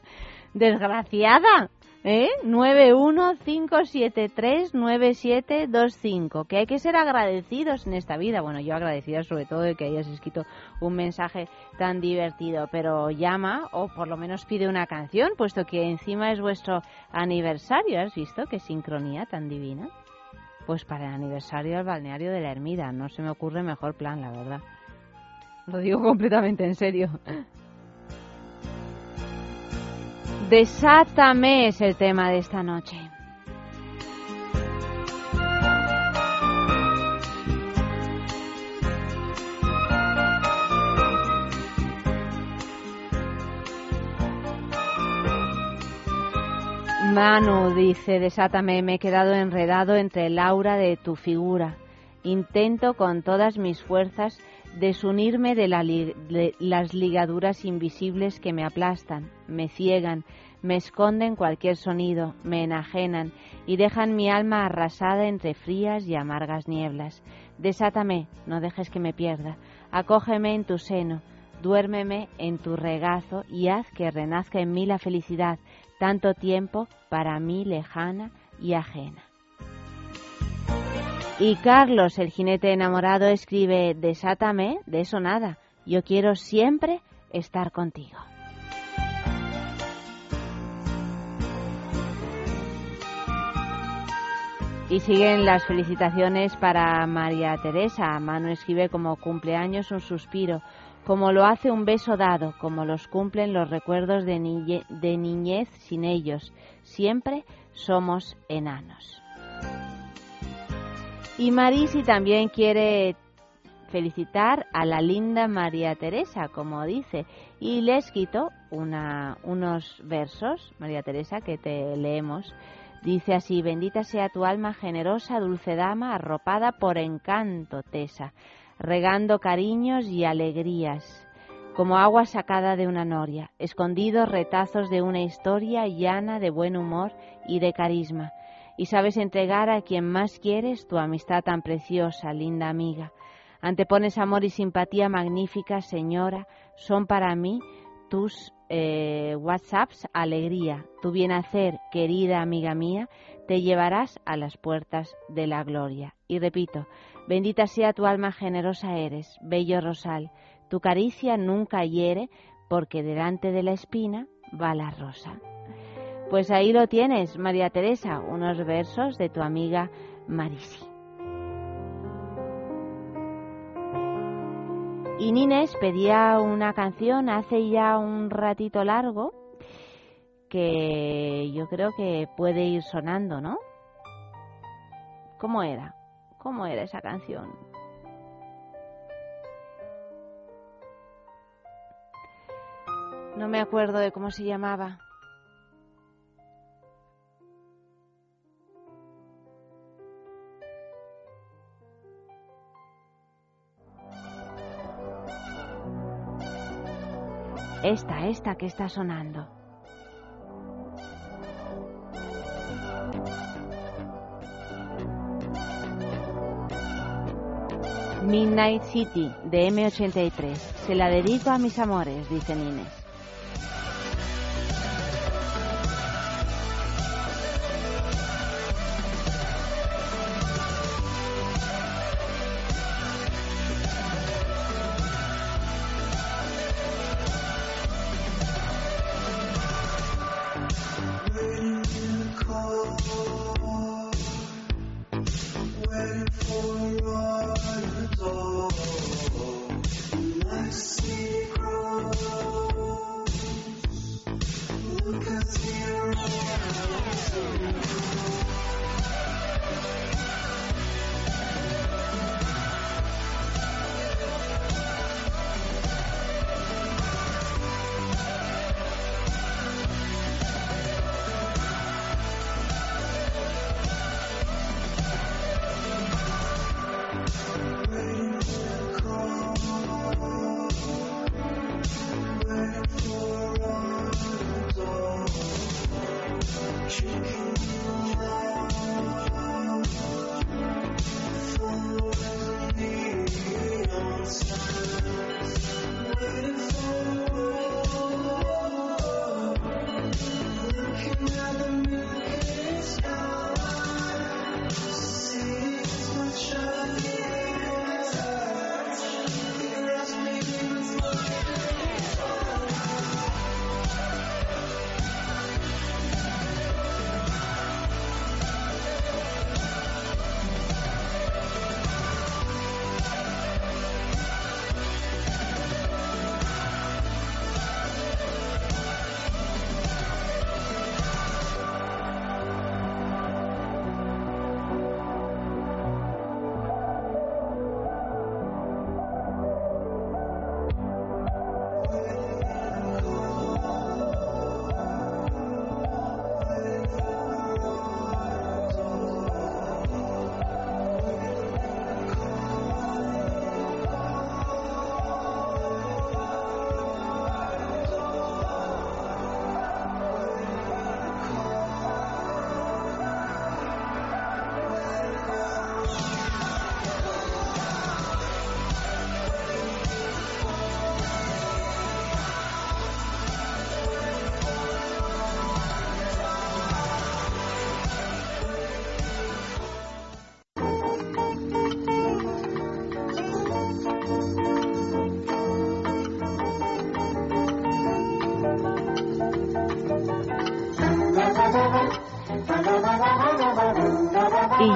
Desgraciada. ¿Eh? 915739725. Que hay que ser agradecidos en esta vida. Bueno, yo agradecida sobre todo de que hayas escrito un mensaje tan divertido. Pero llama o por lo menos pide una canción, puesto que encima es vuestro aniversario. ¿Has visto qué sincronía tan divina? Pues para el aniversario del balneario de la Ermida. No se me ocurre mejor plan, la verdad. Lo digo completamente en serio. Desátame es el tema de esta noche. Manu dice, desátame, me he quedado enredado entre el aura de tu figura. Intento con todas mis fuerzas desunirme de, la de las ligaduras invisibles que me aplastan, me ciegan, me esconden cualquier sonido, me enajenan y dejan mi alma arrasada entre frías y amargas nieblas. Desátame, no dejes que me pierda, acógeme en tu seno, duérmeme en tu regazo y haz que renazca en mí la felicidad, tanto tiempo para mí lejana y ajena. Y Carlos, el jinete enamorado, escribe, desátame, de eso nada, yo quiero siempre estar contigo. Y siguen las felicitaciones para María Teresa. Manu escribe como cumpleaños un suspiro, como lo hace un beso dado, como los cumplen los recuerdos de, niñe- de niñez sin ellos. Siempre somos enanos. Y Marisi también quiere felicitar a la linda María Teresa, como dice, y le he escrito una, unos versos, María Teresa, que te leemos. Dice así, bendita sea tu alma generosa, dulce dama, arropada por encanto, Tesa, regando cariños y alegrías, como agua sacada de una noria, escondidos retazos de una historia llana de buen humor y de carisma, y sabes entregar a quien más quieres tu amistad tan preciosa, linda amiga. Antepones amor y simpatía magnífica, señora, son para mí tus eh, WhatsApps alegría, tu bienhacer, querida amiga mía, te llevarás a las puertas de la gloria. Y repito, bendita sea tu alma generosa eres, bello rosal, tu caricia nunca hiere, porque delante de la espina va la rosa. Pues ahí lo tienes, María Teresa, unos versos de tu amiga Marisi. Y Nines pedía una canción hace ya un ratito largo que yo creo que puede ir sonando, ¿no? ¿Cómo era? ¿Cómo era esa canción? No me acuerdo de cómo se llamaba. Esta, esta que está sonando. Midnight City de M83. Se la dedico a mis amores, dice Nines.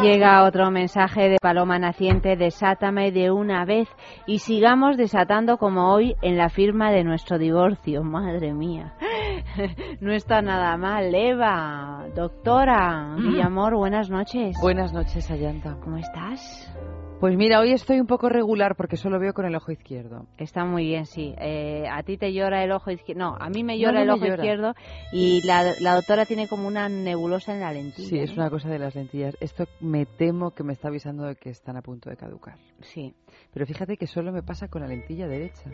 Llega otro mensaje de Paloma Naciente, desátame de una vez y sigamos desatando como hoy en la firma de nuestro divorcio. Madre mía, no está nada mal. Eva, doctora, Guillamor, buenas noches. Buenas noches, Ayanta. ¿Cómo estás? Pues mira, hoy estoy un poco regular porque solo veo con el ojo izquierdo. Está muy bien, sí. Eh, a ti te llora el ojo izquierdo. No, a mí me llora no el me ojo llora. izquierdo y la, la doctora tiene como una nebulosa en la lentilla. Sí, es ¿no? una cosa de las lentillas. Esto me temo que me está avisando de que están a punto de caducar. Sí. Pero fíjate que solo me pasa con la lentilla derecha.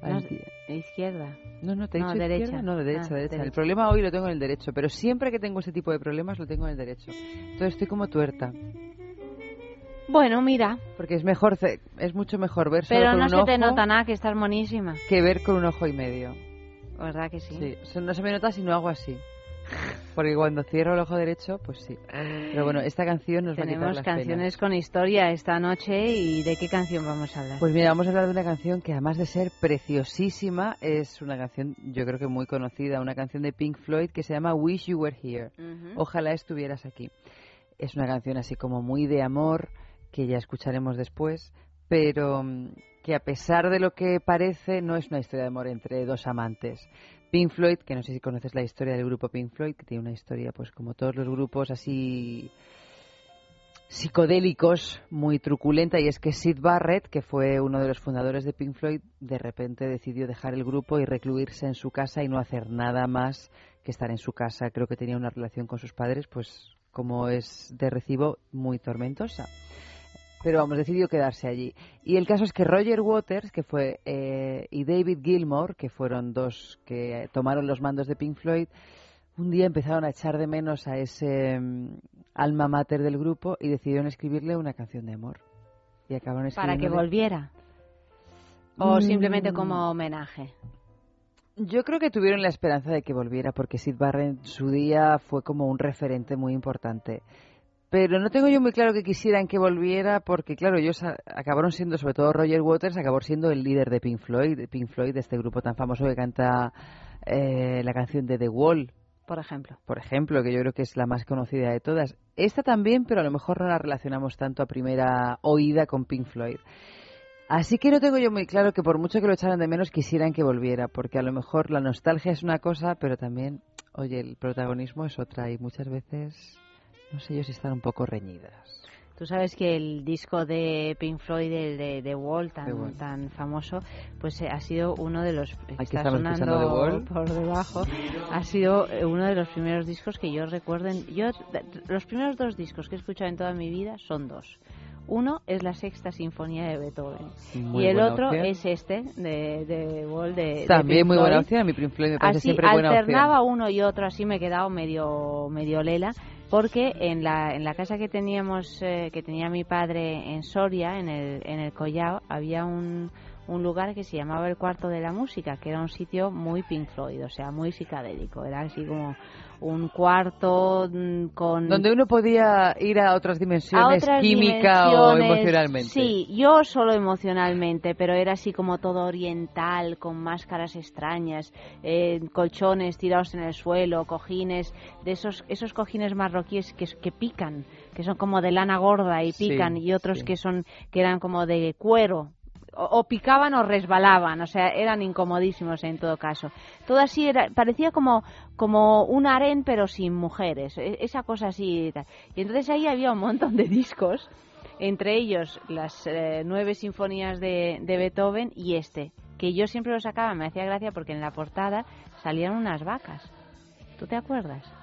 La No, lentilla- izquierda. No, no, te he No, dicho derecha. no, de derecha, Ah, derecha. El problema hoy lo tengo en el derecho, pero siempre que tengo ese tipo de problemas lo tengo en el derecho. Entonces estoy como tuerta, Bueno, mira, porque es mejor, es mucho mejor ver solo pero con no un se te ojo nota nada que estás monísima. que ver con un ojo y medio. ¿Verdad que sí? Sí, no se me nota si no hago así. Porque cuando cierro el ojo derecho, pues sí. Pero bueno, esta canción nos va a quitar Tenemos las canciones con historia esta noche y ¿de qué canción vamos a hablar? Pues mira, vamos a hablar de una canción que además de ser preciosísima, es una canción yo creo que muy conocida, una canción de Pink Floyd que se llama Wish You Were Here. Ujú. Ojalá estuvieras aquí. Es una canción así como muy de amor, que ya escucharemos después, pero mm, que a pesar de lo que parece, no es una historia de amor entre dos amantes. Pink Floyd, que no sé si conoces la historia del grupo Pink Floyd, que tiene una historia, pues como todos los grupos así psicodélicos, muy truculenta, y es que Sid Barrett, que fue uno de los fundadores de Pink Floyd, de repente decidió dejar el grupo y recluirse en su casa y no hacer nada más que estar en su casa. Creo que tenía una relación con sus padres, pues como es de recibo, muy tormentosa. Pero vamos, decidió quedarse allí. Y el caso es que Roger Waters, que fue, eh, y David Gilmour, que fueron dos que tomaron los mandos de Pink Floyd, un día empezaron a echar de menos a ese mm, alma mater del grupo y decidieron escribirle una canción de amor. Y acabaron Para que volviera. O Mm. simplemente como homenaje. Yo creo que tuvieron la esperanza de que volviera, porque Sid Barrett en su día fue como un referente muy importante. Pero no tengo yo muy claro que quisieran que volviera, porque claro, ellos acabaron siendo, sobre todo Roger Waters, acabó siendo el líder de Pink Floyd, de Pink Floyd, de este grupo tan famoso que canta eh, la canción de The Wall, Por ejemplo. por ejemplo, que yo creo que es la más conocida de todas. Esta también, pero a lo mejor no la relacionamos tanto a primera oída con Pink Floyd. Así que no tengo yo muy claro que por mucho que lo echaran de menos quisieran que volviera, porque a lo mejor la nostalgia es una cosa, pero también, oye, el protagonismo es otra y muchas veces, no sé yo si están un poco reñidas. Tú sabes que el disco de Pink Floyd, el de The Wall, tan, The Wall. tan famoso, pues eh, ha sido uno de los... Aquí está sonando The Wall. por debajo. Ha sido eh, uno de los primeros discos que yo recuerdo. en- yo, los primeros dos discos que he escuchado en toda mi vida son dos. Uno es la sexta sinfonía de Beethoven Muy y el otro opción. es este de, de Wall de, de También Pink muy buena opción, mi Pink Floyd me parece Así siempre buena opción. alternaba uno y otro, así me he quedado medio medio lela, porque en la, en la casa que teníamos, eh, que tenía mi padre en Soria, en el, en el Collao, había un, un lugar que se llamaba el Cuarto de la Música, que era un sitio muy Pink Floyd, o sea, muy psicadélico, era así como un cuarto mm, con... Donde uno podía ir a otras a dimensiones, otras química o emocionalmente. Sí, yo solo emocionalmente, pero era así como todo oriental, con máscaras extrañas, eh, colchones tirados en el suelo, cojines, de esos esos cojines marroquíes que, que pican, que son como de lana gorda y Sí, pican, y otros sí. que son que eran como de cuero. O, picaban o resbalaban, o sea, eran incomodísimos en todo caso. Todo así era, parecía como, como un harén, pero sin mujeres, e- esa cosa así. Y entonces ahí había un montón de discos, entre ellos las eh, nueve sinfonías de, de Beethoven y este, que yo siempre lo sacaba, me hacía gracia porque en la portada salían unas vacas. ¿Tú te acuerdas?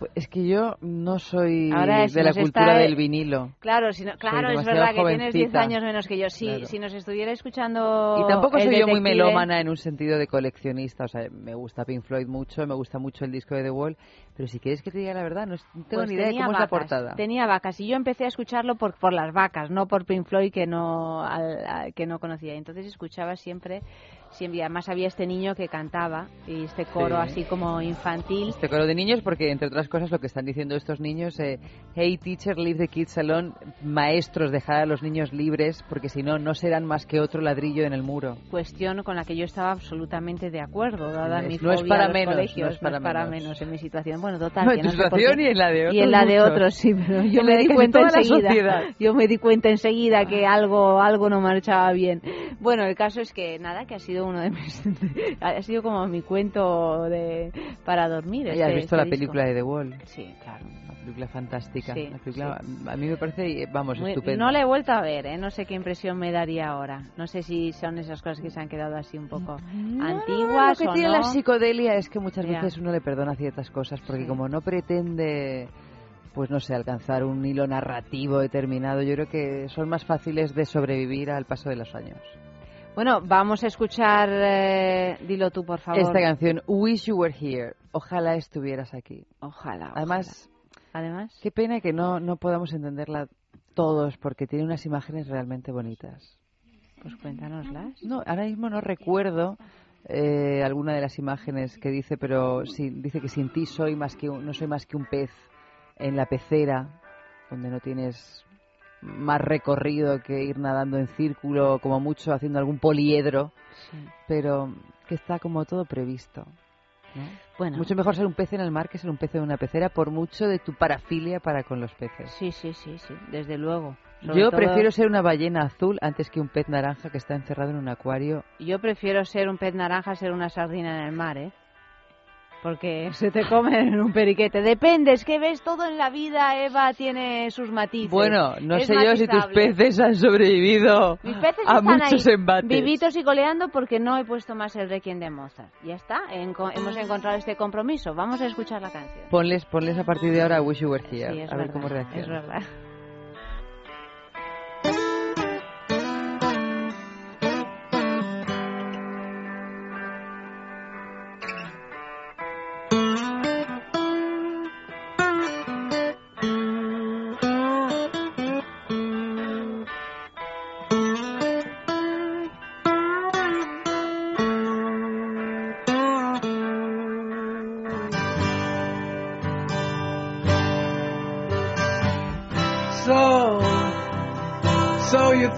Pues Es que yo no soy Ahora si de la cultura está- del vinilo. Claro, si no- claro es verdad que tienes 10 jovencita. años menos que yo. Sí, Claro. si nos estuviera escuchando. Y tampoco soy yo muy melómana en un sentido de coleccionista. O sea, me gusta Pink Floyd mucho, me gusta mucho el disco de The Wall. Pero si quieres que te diga la verdad, no, tengo Pues ni idea de cómo es la vacas, portada. Tenía vacas y yo empecé a escucharlo por, por las vacas, no por Pink Floyd que no, al- que no conocía. Entonces escuchaba siempre, siempre, además había este niño que cantaba y este coro Sí. así como infantil. Este coro de niños, porque entre otras cosas lo que están diciendo estos niños, eh, hey teacher, leave the kids alone, maestros, dejar a los niños libres, porque si no, no serán más que otro ladrillo en el muro. Cuestión con la que yo estaba absolutamente de acuerdo, dada Es- mi no es para menos, colegios, no es para menos. menos en mi situación. Bueno, total. No, que en tu no situación qué. y en la de Y en la de otros otros, sí, pero yo me di cuenta enseguida. Yo me di cuenta enseguida que algo, algo no marchaba bien. Bueno, el caso es que nada, que ha sido uno de mis, ha sido como mi cuento de para dormir. ¿Ya este- has visto este la disco. película de The Wall? Sí, claro. Una película fantástica. Sí, película, A mí me parece, vamos, Muy- estupenda. no la he vuelto a ver, ¿eh? no sé qué impresión me daría ahora. No sé si son esas cosas que se han quedado así un poco antiguas Lo que o tiene no. la psicodelia es que muchas Ya. veces uno le perdona ciertas cosas porque Sí. como no pretende pues no sé, alcanzar un hilo narrativo determinado, yo creo que son más fáciles de sobrevivir al paso de los años. Bueno, vamos a escuchar, eh, dilo tú por favor. Esta canción, Wish You Were Here, ojalá estuvieras aquí. Ojalá. Además, Además, qué pena que no, no podamos entenderla todos porque tiene unas imágenes realmente bonitas. pues cuéntanoslas. No, ahora mismo no recuerdo eh, alguna de las imágenes que dice, pero sí, dice que sin ti soy más que un- no soy más que un pez en la pecera, donde no tienes más recorrido que ir nadando en círculo, como mucho haciendo algún poliedro, pero que está como todo previsto. ¿no? Bueno. Mucho mejor ser un pez en el mar que ser un pez en una pecera, por mucho de tu parafilia para con los peces. Sí, sí, sí, sí, desde luego. Sobre Yo todo- prefiero ser una ballena azul antes que un pez naranja que está encerrado en un acuario. Yo prefiero ser un pez naranja a ser una sardina en el mar, ¿eh? Porque se te comen en un periquete. Depende, es que ves todo en la vida, Eva tiene sus matices. Bueno, no Es sé yo si tus peces han sobrevivido Mis peces a están muchos ahí, embates. vivitos y coleando porque no he puesto más el requiem de Mozart. Ya está, hemos encontrado este compromiso. Vamos a escuchar la canción. Ponles, ponles a partir de ahora Wish You Were Here, Sí, es a ver verdad, cómo es reaccionan. verdad.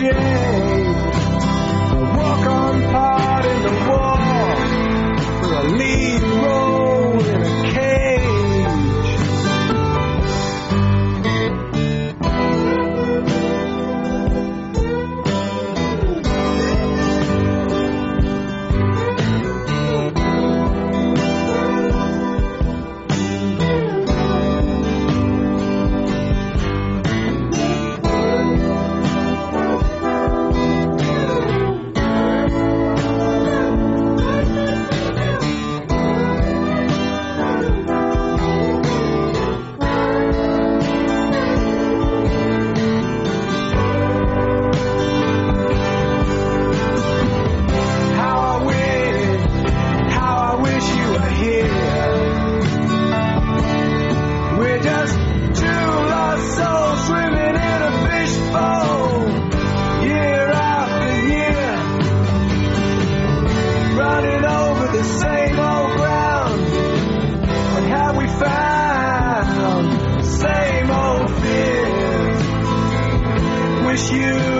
You exchange a walk-on wish you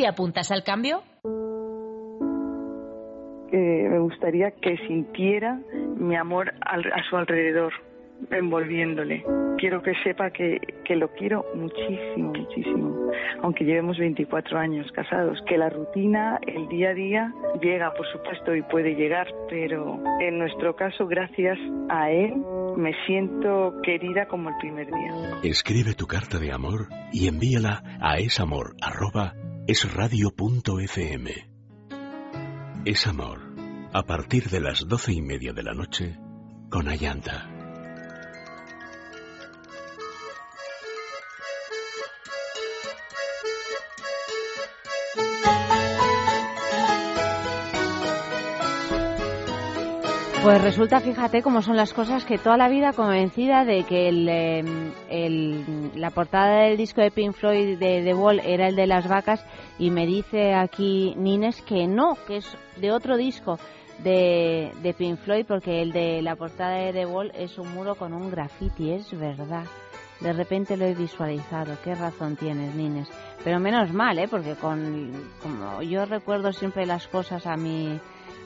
¿Te apuntas al cambio? Eh, me gustaría que sintiera mi amor al- a su alrededor, envolviéndole. Quiero que sepa que, que lo quiero muchísimo, muchísimo. Aunque llevemos 24 años casados, que la rutina, el día a día, llega, por supuesto, y puede llegar, pero en nuestro caso, gracias a él, me siento querida como el primer día. Escribe tu carta de amor y envíala a esamor.esradio.fm. Es amor. A partir de las doce y media de la noche, con Ayanta. Pues resulta, fíjate cómo son las cosas, que toda la vida convencida de que el, el- la portada del disco de Pink Floyd de The Wall era el de las vacas y me dice aquí Nines que no, que es de otro disco de, de Pink Floyd porque el de la portada de The Wall es un muro con un graffiti, es verdad. De repente lo he visualizado, qué razón tienes, Nines. Pero menos mal, ¿eh? Porque con, como yo recuerdo siempre las cosas a mi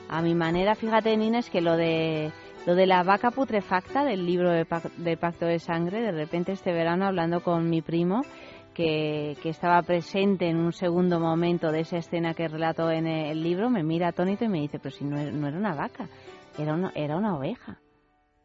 a mi manera, fíjate, Nines, que lo de lo de la vaca putrefacta del libro de, de Pacto de Sangre, de repente este verano hablando con mi primo, que, que estaba presente en un segundo momento de esa escena que relato en el libro, me mira atónito y me dice, pero si no, era- una vaca, era una, era una oveja.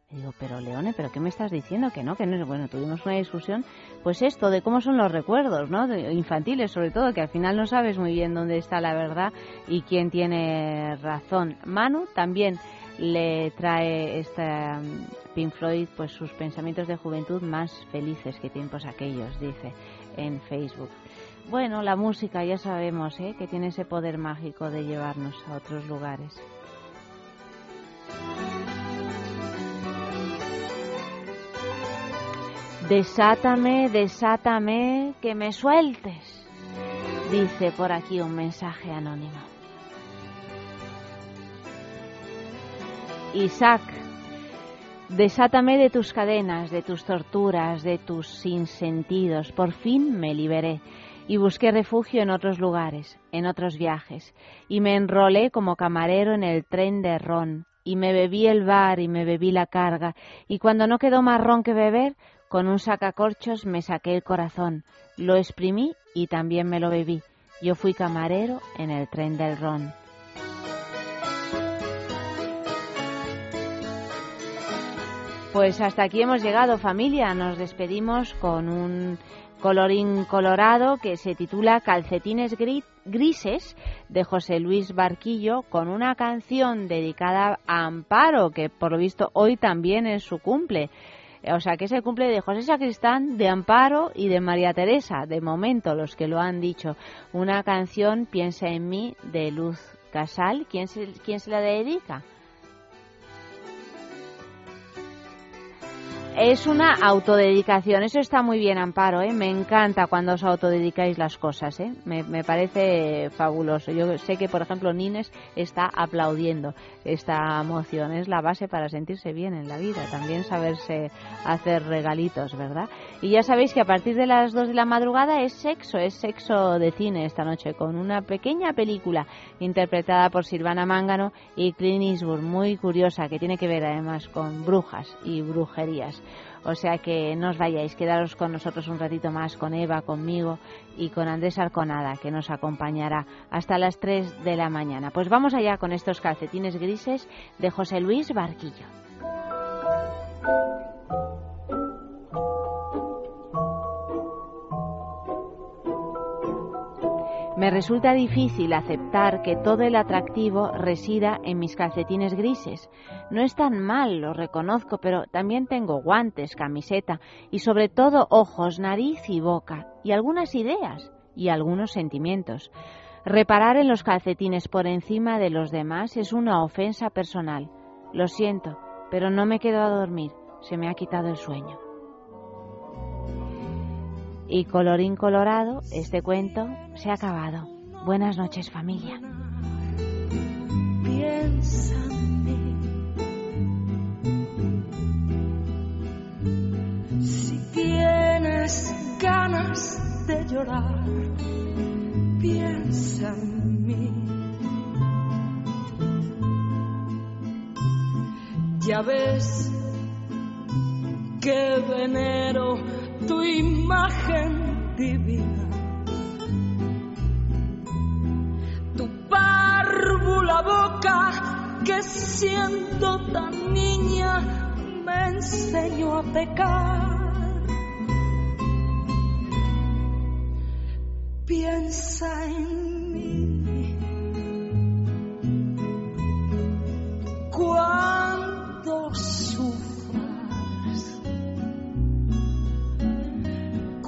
Y digo, pero Leone, ¿pero qué me estás diciendo? Que no, que no. Bueno, tuvimos una discusión, pues esto, de cómo son los recuerdos, ¿no? De- infantiles, sobre todo, que al final no sabes muy bien dónde está la verdad y quién tiene razón. Manu también le trae esta mm, Pink Floyd, pues sus pensamientos de juventud más felices que tiempos aquellos, dice en Facebook. Bueno, la música ya sabemos, ¿eh? Que tiene ese poder mágico de llevarnos a otros lugares. Desátame, desátame, que me sueltes, dice por aquí un mensaje anónimo. Isaac, desátame de tus cadenas, de tus torturas, de tus sinsentidos. Por fin me liberé y busqué refugio en otros lugares, en otros viajes, y me enrolé como camarero en el tren de ron, y me bebí el bar y me bebí la carga, y cuando no quedó más ron que beber, con un sacacorchos me saqué el corazón, lo exprimí y también me lo bebí. Yo fui camarero en el tren del ron. Pues hasta aquí hemos llegado familia, nos despedimos con un colorín colorado que se titula Calcetines Gri- Grises de José Luis Barquillo con una canción dedicada a Amparo que por lo visto hoy también es su cumple. O sea que es el cumple de José Sacristán, de Amparo y de María Teresa, de momento los que lo han dicho. Una canción, Piensa en mí, de Luz Casal. ¿Quién se, quién se la dedica? Es una autodedicación, eso está muy bien, Amparo, ¿eh? me encanta cuando os autodedicáis las cosas, ¿eh? me, me parece fabuloso. Yo sé que, por ejemplo, Nines está aplaudiendo esta moción, es la base para sentirse bien en la vida, también saberse hacer regalitos, ¿verdad? Y ya sabéis que a partir de las 2 de la madrugada es sexo, es sexo de cine esta noche, con una pequeña película interpretada por Silvana Mángano y Clint muy curiosa, que tiene que ver además con brujas y brujerías. O sea que no os vayáis, quedaros con nosotros un ratito más, con Eva, conmigo y con Andrés Arconada, que nos acompañará hasta las 3 de la mañana. Pues vamos allá con estos calcetines grises de José Luis Barquillo. Me resulta difícil aceptar que todo el atractivo resida en mis calcetines grises. No es tan mal, lo reconozco, pero también tengo guantes, camiseta y sobre todo ojos, nariz y boca, y algunas ideas y algunos sentimientos. Reparar en los calcetines por encima de los demás es una ofensa personal. Lo siento, pero no me quedo a dormir. Se me ha quitado el sueño. Y colorín colorado, este cuento se ha acabado. Buenas noches familia. Piensa en mí. Si tienes ganas de llorar, piensa en mí. Ya ves que venero tu imagen divina. Tu párvula boca que siendo tan niña me enseñó a pecar. Piensa en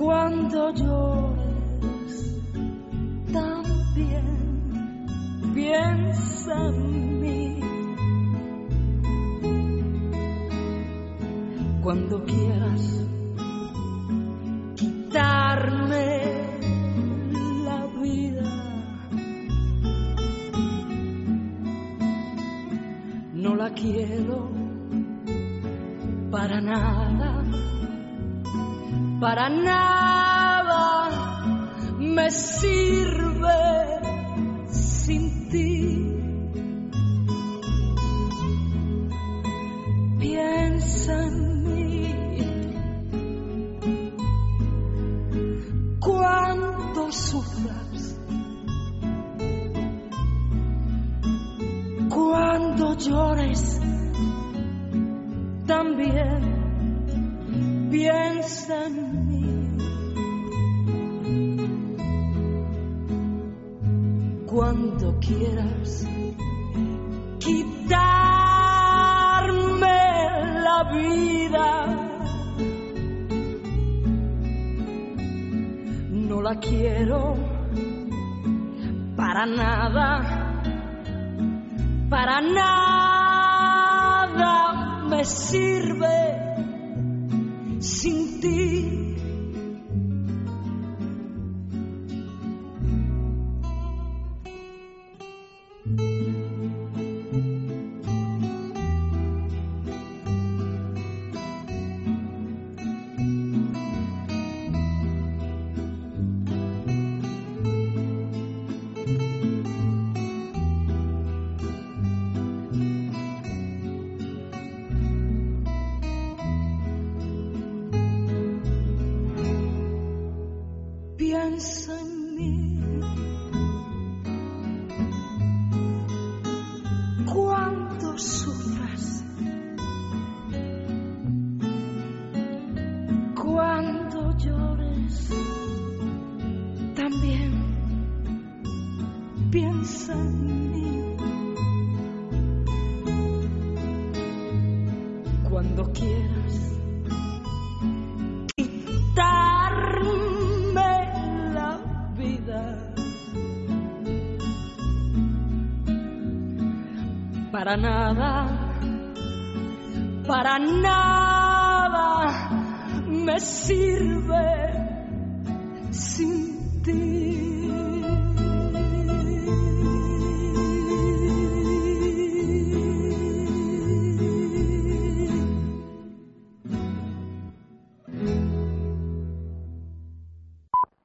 cuando llores, también piensa en mí. Cuando quieras quitarme la vida, no la quiero para nada, para nada me sirve nada,